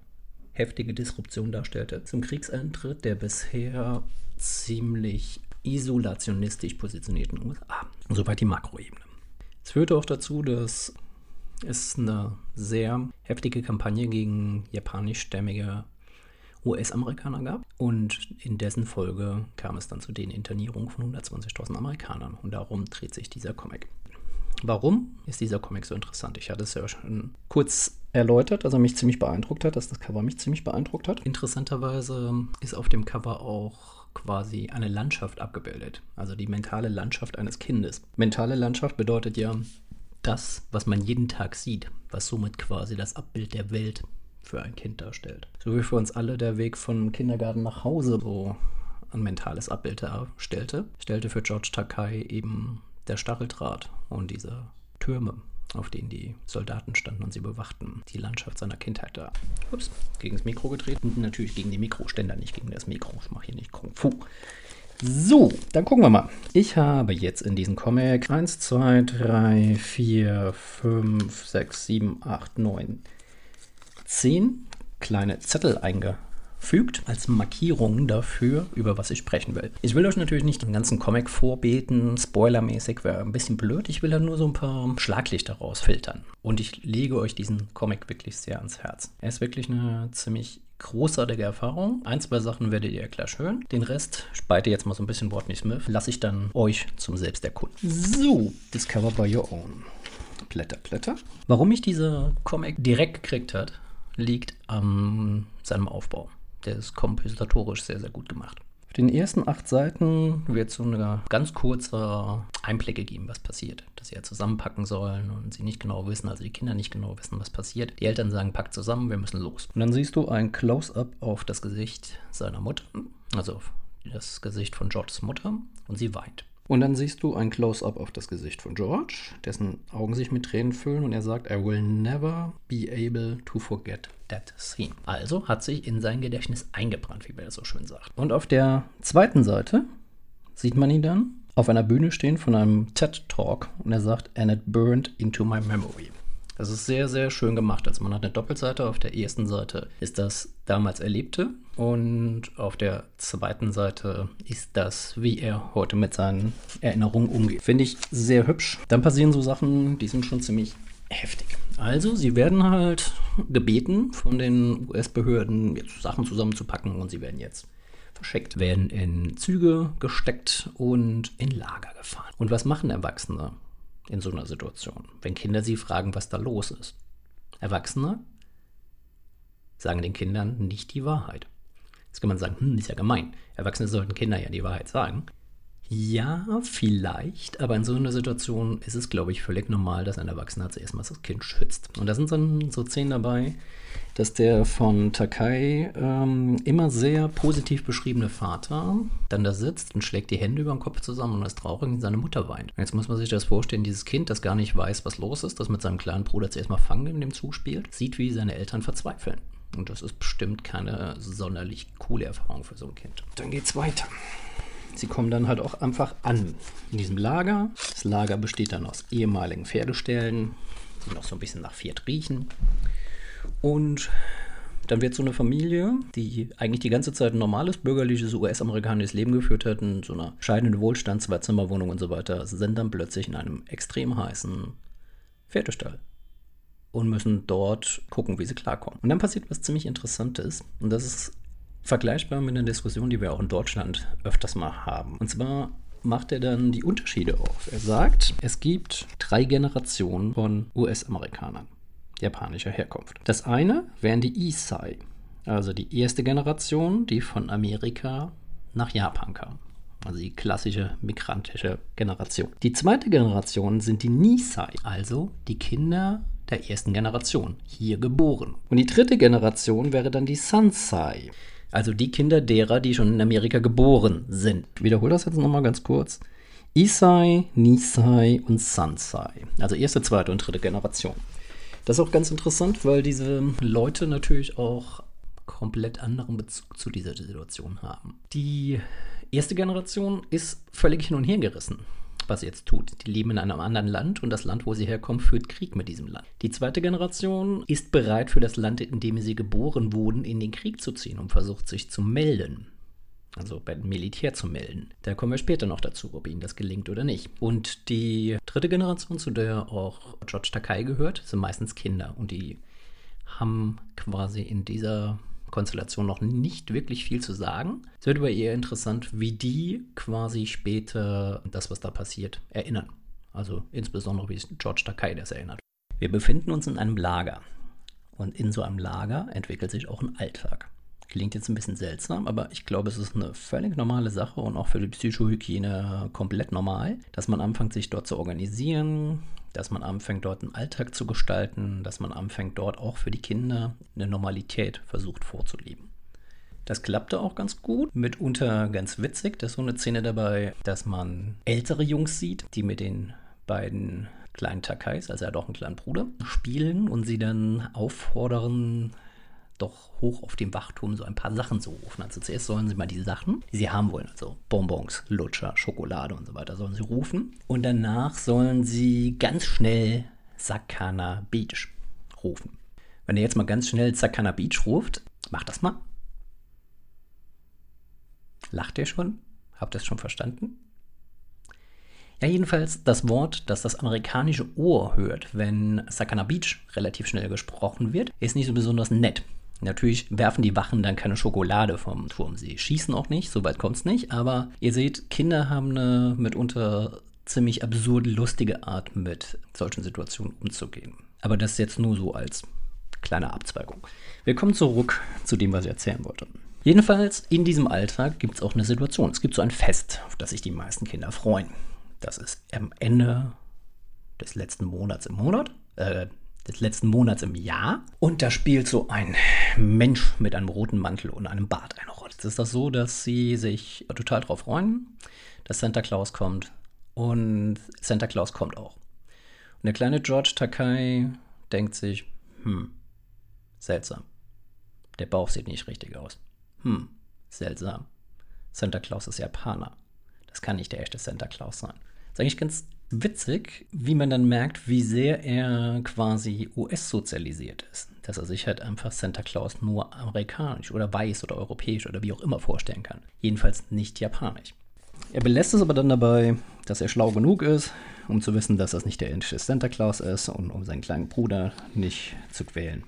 heftige Disruption darstellte, zum Kriegseintritt der bisher ziemlich isolationistisch positionierten USA. Soweit die Makroebene. Es führte auch dazu, dass es eine sehr heftige Kampagne gegen japanischstämmige US-Amerikaner gab. Und in dessen Folge kam es dann zu den Internierungen von 120.000 Amerikanern. Und darum dreht sich dieser Comic. Warum ist dieser Comic so interessant? Ich hatte es ja schon kurz erläutert, also mich ziemlich beeindruckt hat, dass das Cover mich ziemlich beeindruckt hat. Interessanterweise ist auf dem Cover auch quasi eine Landschaft abgebildet, also die mentale Landschaft eines Kindes. Mentale Landschaft bedeutet ja das, was man jeden Tag sieht, was somit quasi das Abbild der Welt für ein Kind darstellt. So wie für uns alle der Weg vom Kindergarten nach Hause so ein mentales Abbild darstellte, stellte für George Takai eben der Stacheldraht und diese Türme, auf denen die Soldaten standen und sie bewachten, die Landschaft seiner Kindheit da. Ups, gegen das Mikro getreten. Natürlich gegen die Mikroständer, nicht gegen das Mikro. Ich mache hier nicht Kung Fu. So, dann gucken wir mal. Ich habe jetzt in diesem Comic 1, 2, 3, 4, 5, 6, 7, 8, 9, 10 kleine Zettel eingefügt als Markierungen dafür, über was ich sprechen will. Ich will euch natürlich nicht den ganzen Comic vorbeten, spoilermäßig wäre ein bisschen blöd. Ich will da nur so ein paar Schlaglichter rausfiltern. Und ich lege euch diesen Comic wirklich sehr ans Herz. Er ist wirklich eine ziemlich großartige Erfahrung. Ein, zwei Sachen werdet ihr gleich hören. Den Rest, speite jetzt mal so ein bisschen Wort nicht Smith, lasse ich dann euch zum Selbsterkunden. So, Discover by Your Own. Blätter, Blätter. Warum mich dieser Comic direkt gekriegt hat, liegt an seinem Aufbau. Der ist kompositorisch sehr, sehr gut gemacht. Auf den ersten acht Seiten wird so ein ganz kurzer Einblick gegeben, was passiert. Dass sie ja zusammenpacken sollen und sie nicht genau wissen, also die Kinder nicht genau wissen, was passiert. Die Eltern sagen, packt zusammen, wir müssen los. Und dann siehst du ein Close-up auf das Gesicht seiner Mutter, also auf das Gesicht von Georges Mutter, und sie weint. Und dann siehst du ein Close-up auf das Gesicht von George, dessen Augen sich mit Tränen füllen und er sagt, I will never be able to forget that scene. Also hat sich in sein Gedächtnis eingebrannt, wie man das so schön sagt. Und auf der zweiten Seite sieht man ihn dann auf einer Bühne stehen von einem TED-Talk und er sagt, and it burned into my memory. Das ist sehr, sehr schön gemacht. Also man hat eine Doppelseite. Auf der ersten Seite ist das damals Erlebte und auf der zweiten Seite ist das, wie er heute mit seinen Erinnerungen umgeht. Finde ich sehr hübsch. Dann passieren so Sachen, die sind schon ziemlich heftig. Also, sie werden halt gebeten von den US-Behörden, jetzt Sachen zusammenzupacken und sie werden jetzt verschickt, werden in Züge gesteckt und in Lager gefahren. Und was machen Erwachsene? In so einer Situation, wenn Kinder sie fragen, was da los ist. Erwachsene sagen den Kindern nicht die Wahrheit. Jetzt kann man sagen, hm, ist ja gemein. Erwachsene sollten Kinder ja die Wahrheit sagen. Ja, vielleicht, aber in so einer Situation ist es, glaube ich, völlig normal, dass ein Erwachsener zuerst mal das Kind schützt. Und da sind dann so Szenen dabei, dass der von Takai ähm, immer sehr positiv beschriebene Vater dann da sitzt und schlägt die Hände über den Kopf zusammen und ist traurig und seine Mutter weint. Jetzt muss man sich das vorstellen, dieses Kind, das gar nicht weiß, was los ist, das mit seinem kleinen Bruder zuerst mal Fangen in dem Zug spielt, sieht, wie seine Eltern verzweifeln. Und das ist bestimmt keine sonderlich coole Erfahrung für so ein Kind. Dann geht's weiter. Sie kommen dann halt auch einfach an in diesem Lager. Das Lager besteht dann aus ehemaligen Pferdeställen, die noch so ein bisschen nach Pferd riechen. Und dann wird so eine Familie, die eigentlich die ganze Zeit ein normales bürgerliches US-amerikanisches Leben geführt hat, in so einer scheidenden Wohlstand, Zwei-Zimmer-Wohnung und so weiter, sind dann plötzlich in einem extrem heißen Pferdestall und müssen dort gucken, wie sie klarkommen. Und dann passiert was ziemlich Interessantes und das ist vergleichbar mit einer Diskussion, die wir auch in Deutschland öfters mal haben. Und zwar macht er dann die Unterschiede auf. Er sagt, es gibt drei Generationen von US-Amerikanern japanischer Herkunft. Das eine wären die Isai, also die erste Generation, die von Amerika nach Japan kam. Also die klassische migrantische Generation. Die zweite Generation sind die Nisai, also die Kinder der ersten Generation, hier geboren. Und die dritte Generation wäre dann die Sansai, also die Kinder derer, die schon in Amerika geboren sind. Ich wiederhole das jetzt nochmal ganz kurz. Isai, Nisai und Sansai. Also erste, zweite und dritte Generation. Das ist auch ganz interessant, weil diese Leute natürlich auch komplett anderen Bezug zu dieser Situation haben. Die erste Generation ist völlig hin und her gerissen was jetzt tut. Die leben in einem anderen Land und das Land, wo sie herkommen, führt Krieg mit diesem Land. Die zweite Generation ist bereit, für das Land, in dem sie geboren wurden, in den Krieg zu ziehen und versucht sich zu melden. Also beim Militär zu melden. Da kommen wir später noch dazu, ob ihnen das gelingt oder nicht. Und die dritte Generation, zu der auch George Takai gehört, sind meistens Kinder. Und die haben quasi in dieser Konstellation noch nicht wirklich viel zu sagen. Es wird aber eher interessant, wie die quasi später das, was da passiert, erinnern. Also insbesondere, wie George Takai das erinnert. Wir befinden uns in einem Lager. Und in so einem Lager entwickelt sich auch ein Alltag. Klingt jetzt ein bisschen seltsam, aber ich glaube, es ist eine völlig normale Sache und auch für die Psychohygiene komplett normal, dass man anfängt, sich dort zu organisieren, dass man anfängt, dort einen Alltag zu gestalten, dass man anfängt, dort auch für die Kinder eine Normalität versucht vorzuleben. Das klappte auch ganz gut. Mitunter ganz witzig, da ist so eine Szene dabei, dass man ältere Jungs sieht, die mit den beiden kleinen Takais, also er hat auch einen kleinen Bruder, spielen und sie dann auffordern, doch hoch auf dem Wachturm so ein paar Sachen zu rufen. Also zuerst sollen sie mal die Sachen, die sie haben wollen, also Bonbons, Lutscher, Schokolade und so weiter, sollen sie rufen. Und danach sollen sie ganz schnell Sakana Beach rufen. Wenn ihr jetzt mal ganz schnell Sakana Beach ruft, macht das mal. Lacht ihr schon? Habt ihr es schon verstanden? Ja, jedenfalls das Wort, das das amerikanische Ohr hört, wenn Sakana Beach relativ schnell gesprochen wird, ist nicht so besonders nett. Natürlich werfen die Wachen dann keine Schokolade vom Turm. Sie schießen auch nicht, so weit kommt es nicht. Aber ihr seht, Kinder haben eine mitunter ziemlich absurd lustige Art, mit solchen Situationen umzugehen. Aber das jetzt nur so als kleine Abzweigung. Wir kommen zurück zu dem, was ich erzählen wollte. Jedenfalls in diesem Alltag gibt es auch eine Situation. Es gibt so ein Fest, auf das sich die meisten Kinder freuen. Das ist am Ende des letzten Monats im Monat, äh, des letzten Monats im Jahr. Und da spielt so ein Mensch mit einem roten Mantel und einem Bart eine Rolle. Jetzt ist das so, dass sie sich total drauf freuen, dass Santa Claus kommt. Und Santa Claus kommt auch. Und der kleine George Takai denkt sich, hm, seltsam. Der Bauch sieht nicht richtig aus. Hm, seltsam. Santa Claus ist Japaner. Das kann nicht der echte Santa Claus sein. Das ist eigentlich ganz witzig, wie man dann merkt, wie sehr er quasi US-sozialisiert ist. Dass er sich halt einfach Santa Claus nur amerikanisch oder weiß oder europäisch oder wie auch immer vorstellen kann. Jedenfalls nicht japanisch. Er belässt es aber dann dabei, dass er schlau genug ist, um zu wissen, dass das nicht der indische Santa Claus ist und um seinen kleinen Bruder nicht zu quälen.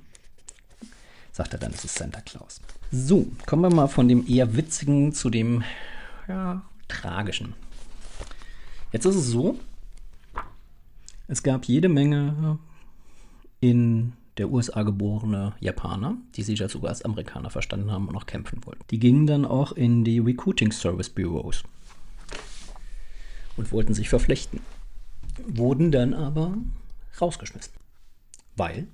Sagt er dann, es ist Santa Claus. So, kommen wir mal von dem eher witzigen zu dem ja, tragischen. Jetzt ist es so, es gab jede Menge in der USA geborene Japaner, die sich als sogar als Amerikaner verstanden haben und auch kämpfen wollten. Die gingen dann auch in die Recruiting Service Bureaus und wollten sich verflechten. Wurden dann aber rausgeschmissen. Weil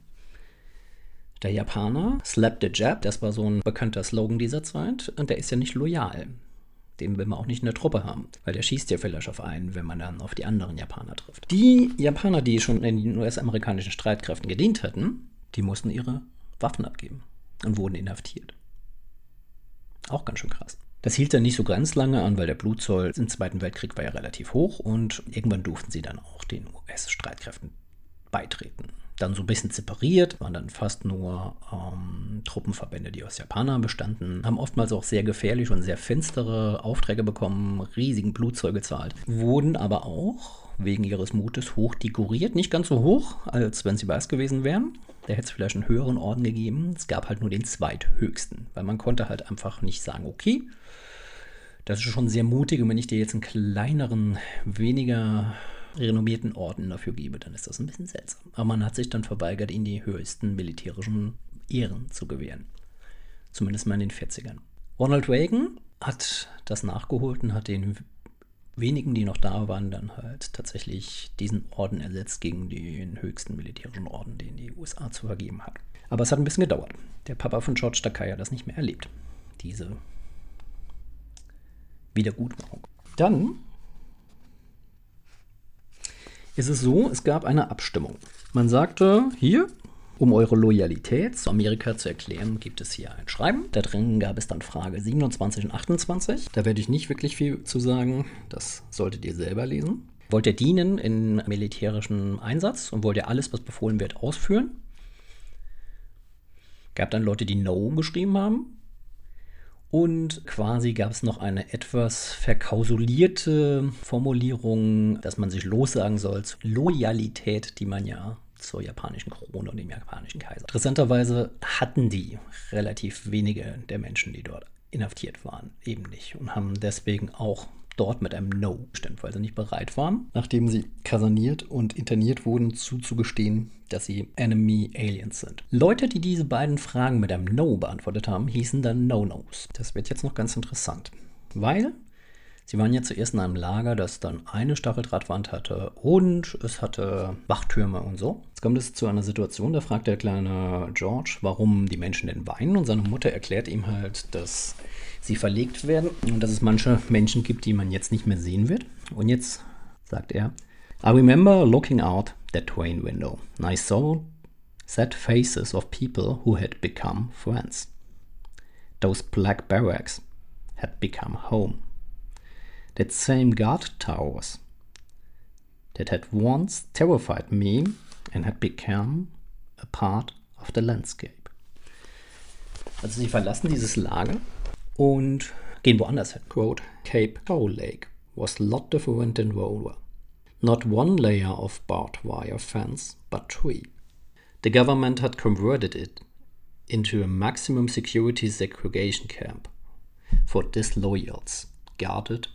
der Japaner, Slap the Jab, das war so ein bekannter Slogan dieser Zeit, und der ist ja nicht loyal. Den will man auch nicht in der Truppe haben, weil der schießt ja vielleicht auf einen, wenn man dann auf die anderen Japaner trifft. Die Japaner, die schon in den US-amerikanischen Streitkräften gedient hatten, die mussten ihre Waffen abgeben und wurden inhaftiert. Auch ganz schön krass. Das hielt dann nicht so ganz lange an, weil der Blutzoll im Zweiten Weltkrieg war ja relativ hoch und irgendwann durften sie dann auch den US-Streitkräften beitreten dann so ein bisschen separiert, waren dann fast nur ähm, Truppenverbände, die aus Japanern bestanden, haben oftmals auch sehr gefährliche und sehr finstere Aufträge bekommen, riesigen Blutzeug gezahlt, wurden aber auch wegen ihres Mutes hoch dekoriert, nicht ganz so hoch, als wenn sie weiß gewesen wären. Da hätte es vielleicht einen höheren Orden gegeben. Es gab halt nur den zweithöchsten, weil man konnte halt einfach nicht sagen, okay, das ist schon sehr mutig und wenn ich dir jetzt einen kleineren, weniger renommierten Orden dafür gebe, dann ist das ein bisschen seltsam. Aber man hat sich dann verweigert, ihnen die höchsten militärischen Ehren zu gewähren. Zumindest mal in den 40ern. Ronald Reagan hat das nachgeholt und hat den wenigen, die noch da waren, dann halt tatsächlich diesen Orden ersetzt gegen den höchsten militärischen Orden, den die USA zu vergeben hat. Aber es hat ein bisschen gedauert. Der Papa von George Takei hat das nicht mehr erlebt. Diese Wiedergutmachung. Dann ist es so, es gab eine Abstimmung. Man sagte, hier, um eure Loyalität zu Amerika zu erklären, gibt es hier ein Schreiben. Da drin gab es dann Frage 27 und 28. Da werde ich nicht wirklich viel zu sagen. Das solltet ihr selber lesen. Wollt ihr dienen in militärischem Einsatz und wollt ihr alles, was befohlen wird, ausführen? Gab dann Leute, die No geschrieben haben. Und quasi gab es noch eine etwas verkausulierte Formulierung, dass man sich lossagen soll zur Loyalität, die man ja zur japanischen Krone und dem japanischen Kaiser. Interessanterweise hatten die relativ wenige der Menschen, die dort inhaftiert waren, eben nicht und haben deswegen auch dort mit einem No gestimmt, weil sie nicht bereit waren, nachdem sie kaserniert und interniert wurden, zuzugestehen, dass sie Enemy Aliens sind. Leute, die diese beiden Fragen mit einem No beantwortet haben, hießen dann No-Nos. Das wird jetzt noch ganz interessant, weil Sie waren ja zuerst in einem Lager, das dann eine Stacheldrahtwand hatte und es hatte Wachtürme und so. Jetzt kommt es zu einer Situation, da fragt der kleine George, warum die Menschen denn weinen und seine Mutter erklärt ihm halt, dass sie verlegt werden und dass es manche Menschen gibt, die man jetzt nicht mehr sehen wird. Und jetzt sagt er, I remember looking out that train window and I saw sad faces of people who had become friends. Those black barracks had become home. That same guard towers that had once terrified me and had become a part of the landscape. Also sie verlassen dieses Lager und gehen woanders hin. Quote, Cape Cow Lake was lot different than Rover. Not one layer of barbed wire fence, but three. The government had converted it into a maximum security segregation camp for disloyals, guarded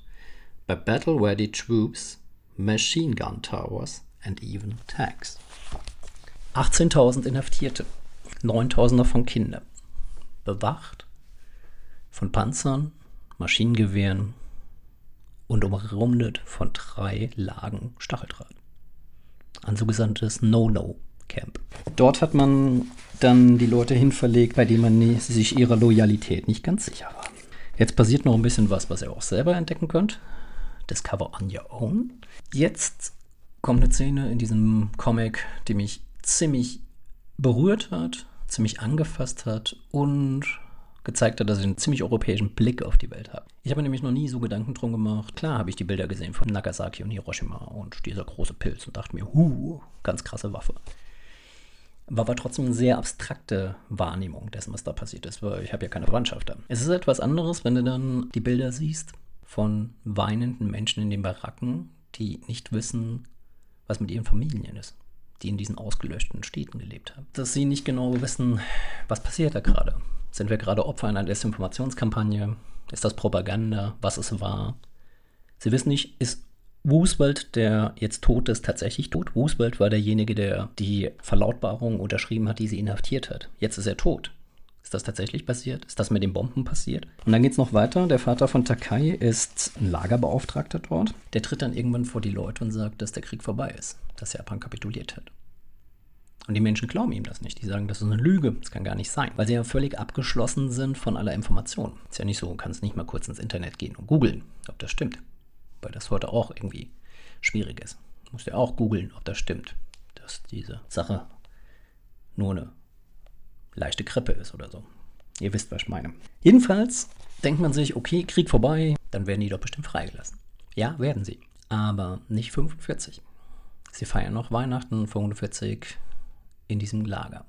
by battle ready troops, machine gun towers and even tanks. 18.000 Inhaftierte, 9.000 davon Kinder, bewacht von Panzern, Maschinengewehren und umrundet von drei Lagen Stacheldraht. Ein sogenanntes No-No-Camp. Dort hat man dann die Leute hinverlegt, bei denen man sich ihrer Loyalität nicht ganz sicher war. Jetzt passiert noch ein bisschen was, was ihr auch selber entdecken könnt. Discover on your own. Jetzt kommt eine Szene in diesem Comic, die mich ziemlich berührt hat, ziemlich angefasst hat und gezeigt hat, dass ich einen ziemlich europäischen Blick auf die Welt habe. Ich habe nämlich noch nie so Gedanken drum gemacht. Klar habe ich die Bilder gesehen von Nagasaki und Hiroshima und dieser große Pilz und dachte mir, huh, ganz krasse Waffe. War aber trotzdem eine sehr abstrakte Wahrnehmung dessen, was da passiert ist, weil ich habe ja keine Verwandtschaft da. Es ist etwas anderes, wenn du dann die Bilder siehst von weinenden Menschen in den Baracken, die nicht wissen, was mit ihren Familien ist, die in diesen ausgelöschten Städten gelebt haben. Dass sie nicht genau wissen, was passiert da gerade sind wir gerade Opfer einer Desinformationskampagne? Ist das Propaganda? Was es war? Sie wissen nicht, ist Roosevelt, der jetzt tot ist, tatsächlich tot. Roosevelt war derjenige, der die Verlautbarung unterschrieben hat, die sie inhaftiert hat. Jetzt ist er tot. Ist das tatsächlich passiert? Ist das mit den Bomben passiert? Und dann geht es noch weiter. Der Vater von Takai ist ein Lagerbeauftragter dort. Der tritt dann irgendwann vor die Leute und sagt, dass der Krieg vorbei ist, dass Japan kapituliert hat. Und die Menschen glauben ihm das nicht. Die sagen, das ist eine Lüge. Das kann gar nicht sein. Weil sie ja völlig abgeschlossen sind von aller Information. Ist ja nicht so, du kannst nicht mal kurz ins Internet gehen und googeln, ob das stimmt. Weil das heute auch irgendwie schwierig ist. Du musst ja auch googeln, ob das stimmt. Dass diese Sache nur eine leichte Krippe ist oder so. Ihr wisst, was ich meine. Jedenfalls denkt man sich, okay, Krieg vorbei, dann werden die doch bestimmt freigelassen. Ja, werden sie. Aber nicht 45. Sie feiern noch Weihnachten 45 in diesem Lager.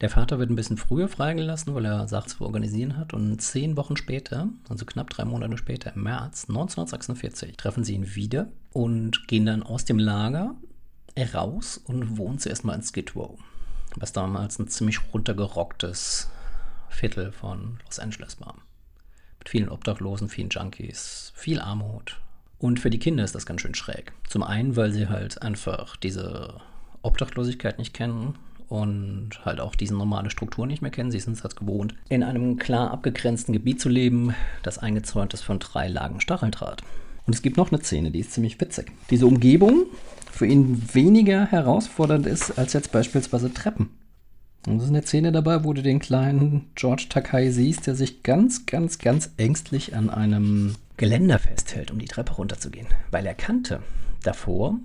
Der Vater wird ein bisschen früher freigelassen, weil er Sachen zu organisieren hat. Und zehn Wochen später, also knapp drei Monate später, im März 1946, treffen sie ihn wieder und gehen dann aus dem Lager raus und wohnen zuerst mal in Skid Row, was damals ein ziemlich runtergerocktes Viertel von Los Angeles war. Mit vielen Obdachlosen, vielen Junkies, viel Armut. Und für die Kinder ist das ganz schön schräg. Zum einen, weil sie halt einfach diese Obdachlosigkeit nicht kennen und halt auch diese normale Struktur nicht mehr kennen. Sie sind es halt gewohnt, in einem klar abgegrenzten Gebiet zu leben, das eingezäunt ist von drei Lagen Stacheldraht. Und es gibt noch eine Szene, die ist ziemlich witzig. Diese Umgebung für ihn weniger herausfordernd ist als jetzt beispielsweise Treppen. Und das ist eine Szene dabei, wo du den kleinen George Takai siehst, der sich ganz, ganz, ganz ängstlich an einem Geländer festhält, um die Treppe runterzugehen. Weil er kannte davor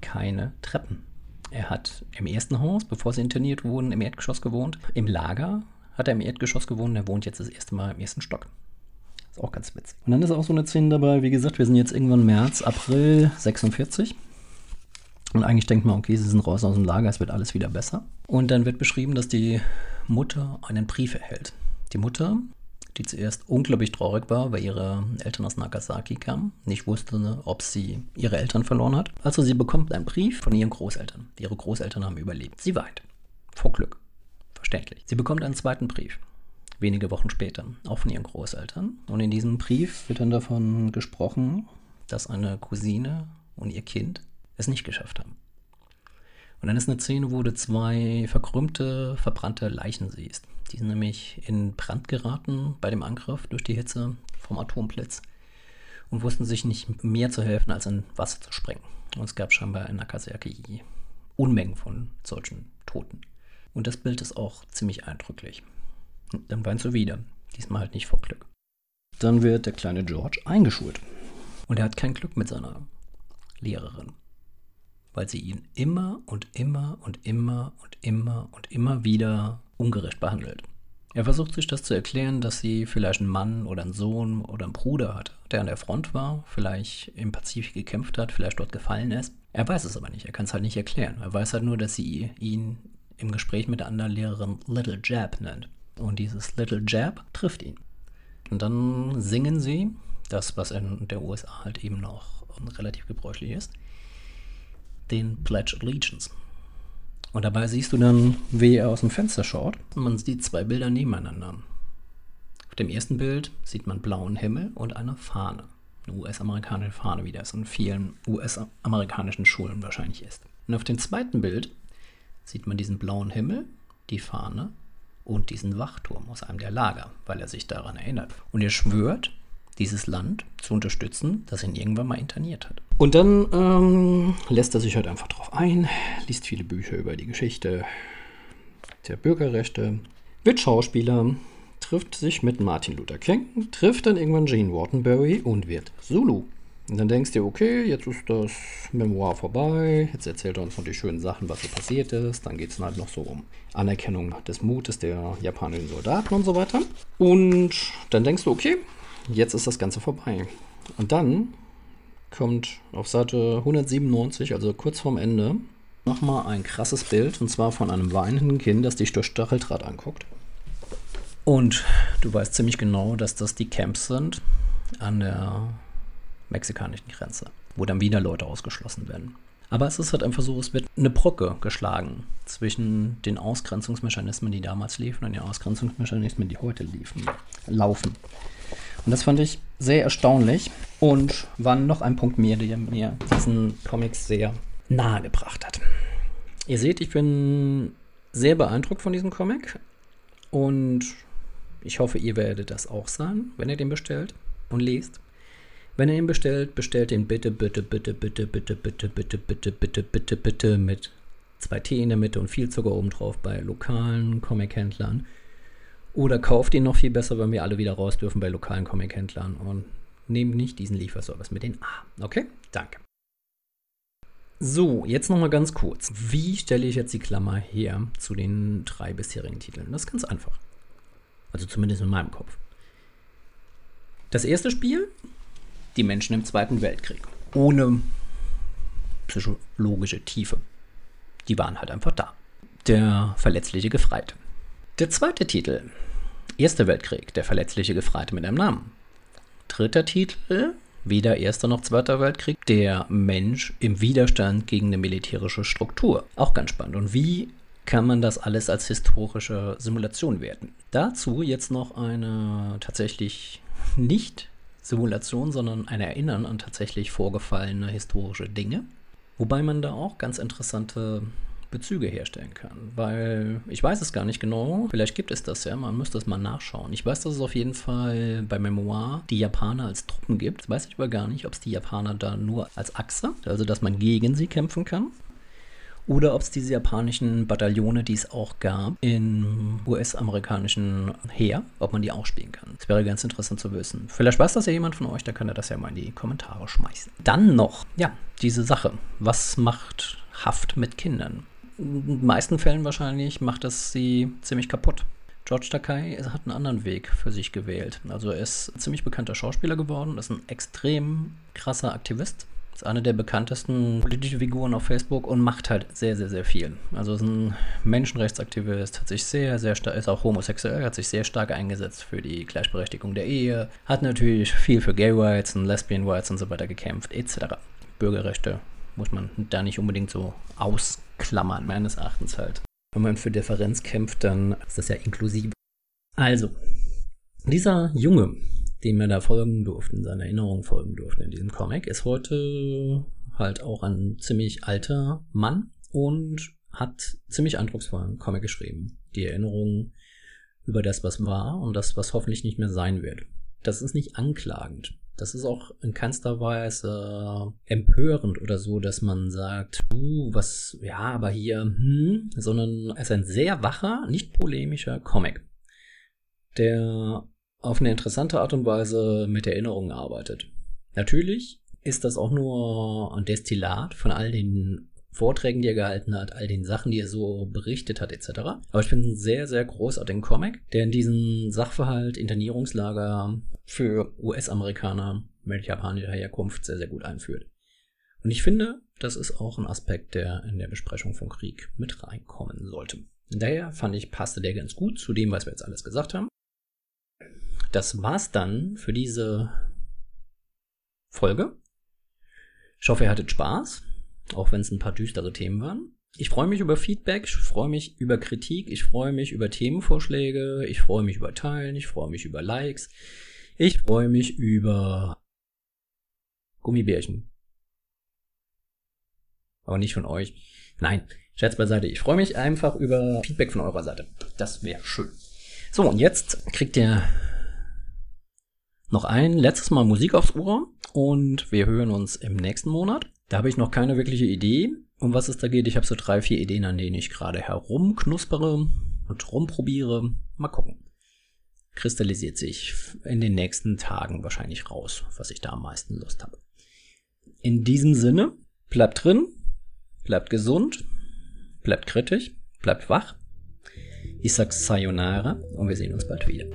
keine Treppen. Er hat im ersten Haus, bevor sie interniert wurden, im Erdgeschoss gewohnt. Im Lager hat er im Erdgeschoss gewohnt. Er wohnt jetzt das erste Mal im ersten Stock. Ist auch ganz witzig. Und dann ist auch so eine Szene dabei, wie gesagt, wir sind jetzt irgendwann März, April 46. Und eigentlich denkt man, okay, sie sind raus aus dem Lager, es wird alles wieder besser. Und dann wird beschrieben, dass die Mutter einen Brief erhält. Die Mutter die zuerst unglaublich traurig war, weil ihre Eltern aus Nagasaki kamen, nicht wusste, ob sie ihre Eltern verloren hat. Also sie bekommt einen Brief von ihren Großeltern. Ihre Großeltern haben überlebt. Sie weint. Vor Glück. Verständlich. Sie bekommt einen zweiten Brief. Wenige Wochen später, auch von ihren Großeltern. Und in diesem Brief wird dann davon gesprochen, dass eine Cousine und ihr Kind es nicht geschafft haben. Und dann ist eine Szene, wo du zwei verkrümmte, verbrannte Leichen siehst. Die sind nämlich in Brand geraten bei dem Angriff durch die Hitze vom Atomblitz und wussten sich nicht mehr zu helfen, als in Wasser zu springen. Und es gab scheinbar in Nagasaki Unmengen von solchen Toten. Und das Bild ist auch ziemlich eindrücklich. Und dann weinst du wieder. Diesmal halt nicht vor Glück. Dann wird der kleine George eingeschult. Und er hat kein Glück mit seiner Lehrerin weil sie ihn immer und immer und immer und immer und immer wieder ungerecht behandelt. Er versucht sich das zu erklären, dass sie vielleicht einen Mann oder einen Sohn oder einen Bruder hat, der an der Front war, vielleicht im Pazifik gekämpft hat, vielleicht dort gefallen ist. Er weiß es aber nicht, er kann es halt nicht erklären. Er weiß halt nur, dass sie ihn im Gespräch mit der anderen Lehrerin Little Jab nennt. Und dieses Little Jab trifft ihn. Und dann singen sie, das, was in der USA halt eben noch relativ gebräuchlich ist, den Pledge Allegiance. Und dabei siehst du dann, wie er aus dem Fenster schaut. Und man sieht zwei Bilder nebeneinander. Auf dem ersten Bild sieht man blauen Himmel und eine Fahne. Eine US-amerikanische Fahne, wie das in vielen US-amerikanischen Schulen wahrscheinlich ist. Und auf dem zweiten Bild sieht man diesen blauen Himmel, die Fahne und diesen Wachturm aus einem der Lager, weil er sich daran erinnert. Und er schwört, dieses Land zu unterstützen, das ihn irgendwann mal interniert hat. Und dann ähm, lässt er sich halt einfach drauf ein, liest viele Bücher über die Geschichte der Bürgerrechte, wird Schauspieler, trifft sich mit Martin Luther King, trifft dann irgendwann Gene Wattenberry und wird Zulu. Und dann denkst du, okay, jetzt ist das Memoir vorbei, jetzt erzählt er uns noch die schönen Sachen, was so passiert ist. Dann geht es halt noch so um Anerkennung des Mutes der japanischen Soldaten und so weiter. Und dann denkst du, okay, jetzt ist das Ganze vorbei. Und dann kommt auf Seite 197, also kurz vorm Ende, nochmal ein krasses Bild, und zwar von einem weinenden Kind, das dich durch Stacheldraht anguckt. Und du weißt ziemlich genau, dass das die Camps sind an der mexikanischen Grenze, wo dann wieder Leute ausgeschlossen werden. Aber es ist halt einfach so, es wird eine Brücke geschlagen zwischen den Ausgrenzungsmechanismen, die damals liefen, und den Ausgrenzungsmechanismen, die heute liefen, laufen. Und das fand ich sehr erstaunlich und war noch ein Punkt mehr, der mir diesen Comics sehr nahe gebracht hat. Ihr seht, ich bin sehr beeindruckt von diesem Comic und ich hoffe, ihr werdet das auch sein, wenn ihr den bestellt und lest. Wenn ihr ihn bestellt, bestellt ihn bitte, bitte, bitte, bitte, bitte, bitte, bitte, bitte, bitte, bitte, bitte mit zwei T in der Mitte und viel Zucker obendrauf bei lokalen Comic-Händlern. Oder kauft ihn noch viel besser, wenn wir alle wieder raus dürfen bei lokalen Comic-Händlern und nehmt nicht diesen Lieferservice mit den A. Okay? Danke. So, jetzt nochmal ganz kurz. Wie stelle ich jetzt die Klammer her zu den drei bisherigen Titeln? Das ist ganz einfach. Also zumindest in meinem Kopf. Das erste Spiel, die Menschen im Zweiten Weltkrieg. Ohne psychologische Tiefe. Die waren halt einfach da. Der verletzliche Gefreite. Der zweite Titel, Erster Weltkrieg, der verletzliche Gefreite mit einem Namen. Dritter Titel, weder Erster noch Zweiter Weltkrieg, der Mensch im Widerstand gegen eine militärische Struktur. Auch ganz spannend. Und wie kann man das alles als historische Simulation werten? Dazu jetzt noch eine tatsächlich nicht Simulation, sondern ein Erinnern an tatsächlich vorgefallene historische Dinge. Wobei man da auch ganz interessante Bezüge herstellen kann. Weil ich weiß es gar nicht genau, vielleicht gibt es das ja, man müsste es mal nachschauen. Ich weiß, dass es auf jeden Fall bei Memoir die Japaner als Truppen gibt. Weiß ich aber gar nicht, ob es die Japaner da nur als Achse, also dass man gegen sie kämpfen kann. Oder ob es diese japanischen Bataillone, die es auch gab, im US-amerikanischen Heer, ob man die auch spielen kann. Das wäre ganz interessant zu wissen. Vielleicht weiß das ja jemand von euch, da kann er das ja mal in die Kommentare schmeißen. Dann noch, ja, diese Sache. Was macht Haft mit Kindern? In den meisten Fällen wahrscheinlich macht das sie ziemlich kaputt. George Takei hat einen anderen Weg für sich gewählt. Also er ist ein ziemlich bekannter Schauspieler geworden, ist ein extrem krasser Aktivist, ist eine der bekanntesten politischen Figuren auf Facebook und macht halt sehr, sehr, sehr viel. Also ist ein Menschenrechtsaktivist, hat sich sehr, sehr stark, ist auch homosexuell, hat sich sehr stark eingesetzt für die Gleichberechtigung der Ehe, hat natürlich viel für Gay Rights und Lesbian Rights und so weiter gekämpft, etc. Bürgerrechte muss man da nicht unbedingt so ausklammern, meines Erachtens halt. Wenn man für Differenz kämpft, dann ist das ja inklusiv. Also, dieser Junge, dem wir da folgen durften, in seiner Erinnerung folgen durften in diesem Comic, ist heute halt auch ein ziemlich alter Mann und hat ziemlich eindrucksvollen Comic geschrieben. Die Erinnerungen über das, was war und das, was hoffentlich nicht mehr sein wird. Das ist nicht anklagend. Das ist auch in keinster Weise empörend oder so, dass man sagt, uh, was, ja, aber hier, hm, sondern es ist ein sehr wacher, nicht polemischer Comic, der auf eine interessante Art und Weise mit Erinnerungen arbeitet. Natürlich ist das auch nur ein Destillat von all den Vorträgen, die er gehalten hat, all den Sachen, die er so berichtet hat, etc. Aber ich finde einen sehr, sehr großartigen Comic, der in diesen Sachverhalt Internierungslager für US-Amerikaner mit japanischer Herkunft sehr, sehr gut einführt. Und ich finde, das ist auch ein Aspekt, der in der Besprechung von Krieg mit reinkommen sollte. Daher fand ich, passte der ganz gut zu dem, was wir jetzt alles gesagt haben. Das war's dann für diese Folge. Ich hoffe, ihr hattet Spaß auch wenn es ein paar düstere Themen waren. Ich freue mich über Feedback, ich freue mich über Kritik, ich freue mich über Themenvorschläge, ich freue mich über Teilen, ich freue mich über Likes, ich freue mich über Gummibärchen. Aber nicht von euch. Nein, Scherz beiseite. Ich freue mich einfach über Feedback von eurer Seite. Das wäre schön. So, und jetzt kriegt ihr noch ein letztes Mal Musik aufs Ohr und wir hören uns im nächsten Monat. Da habe ich noch keine wirkliche Idee, um was es da geht. Ich habe so drei, vier Ideen, an denen ich gerade herumknuspere und rumprobiere. Mal gucken. Kristallisiert sich in den nächsten Tagen wahrscheinlich raus, was ich da am meisten Lust habe. In diesem Sinne, bleibt drin, bleibt gesund, bleibt kritisch, bleibt wach. Ich sag Sayonara und wir sehen uns bald wieder.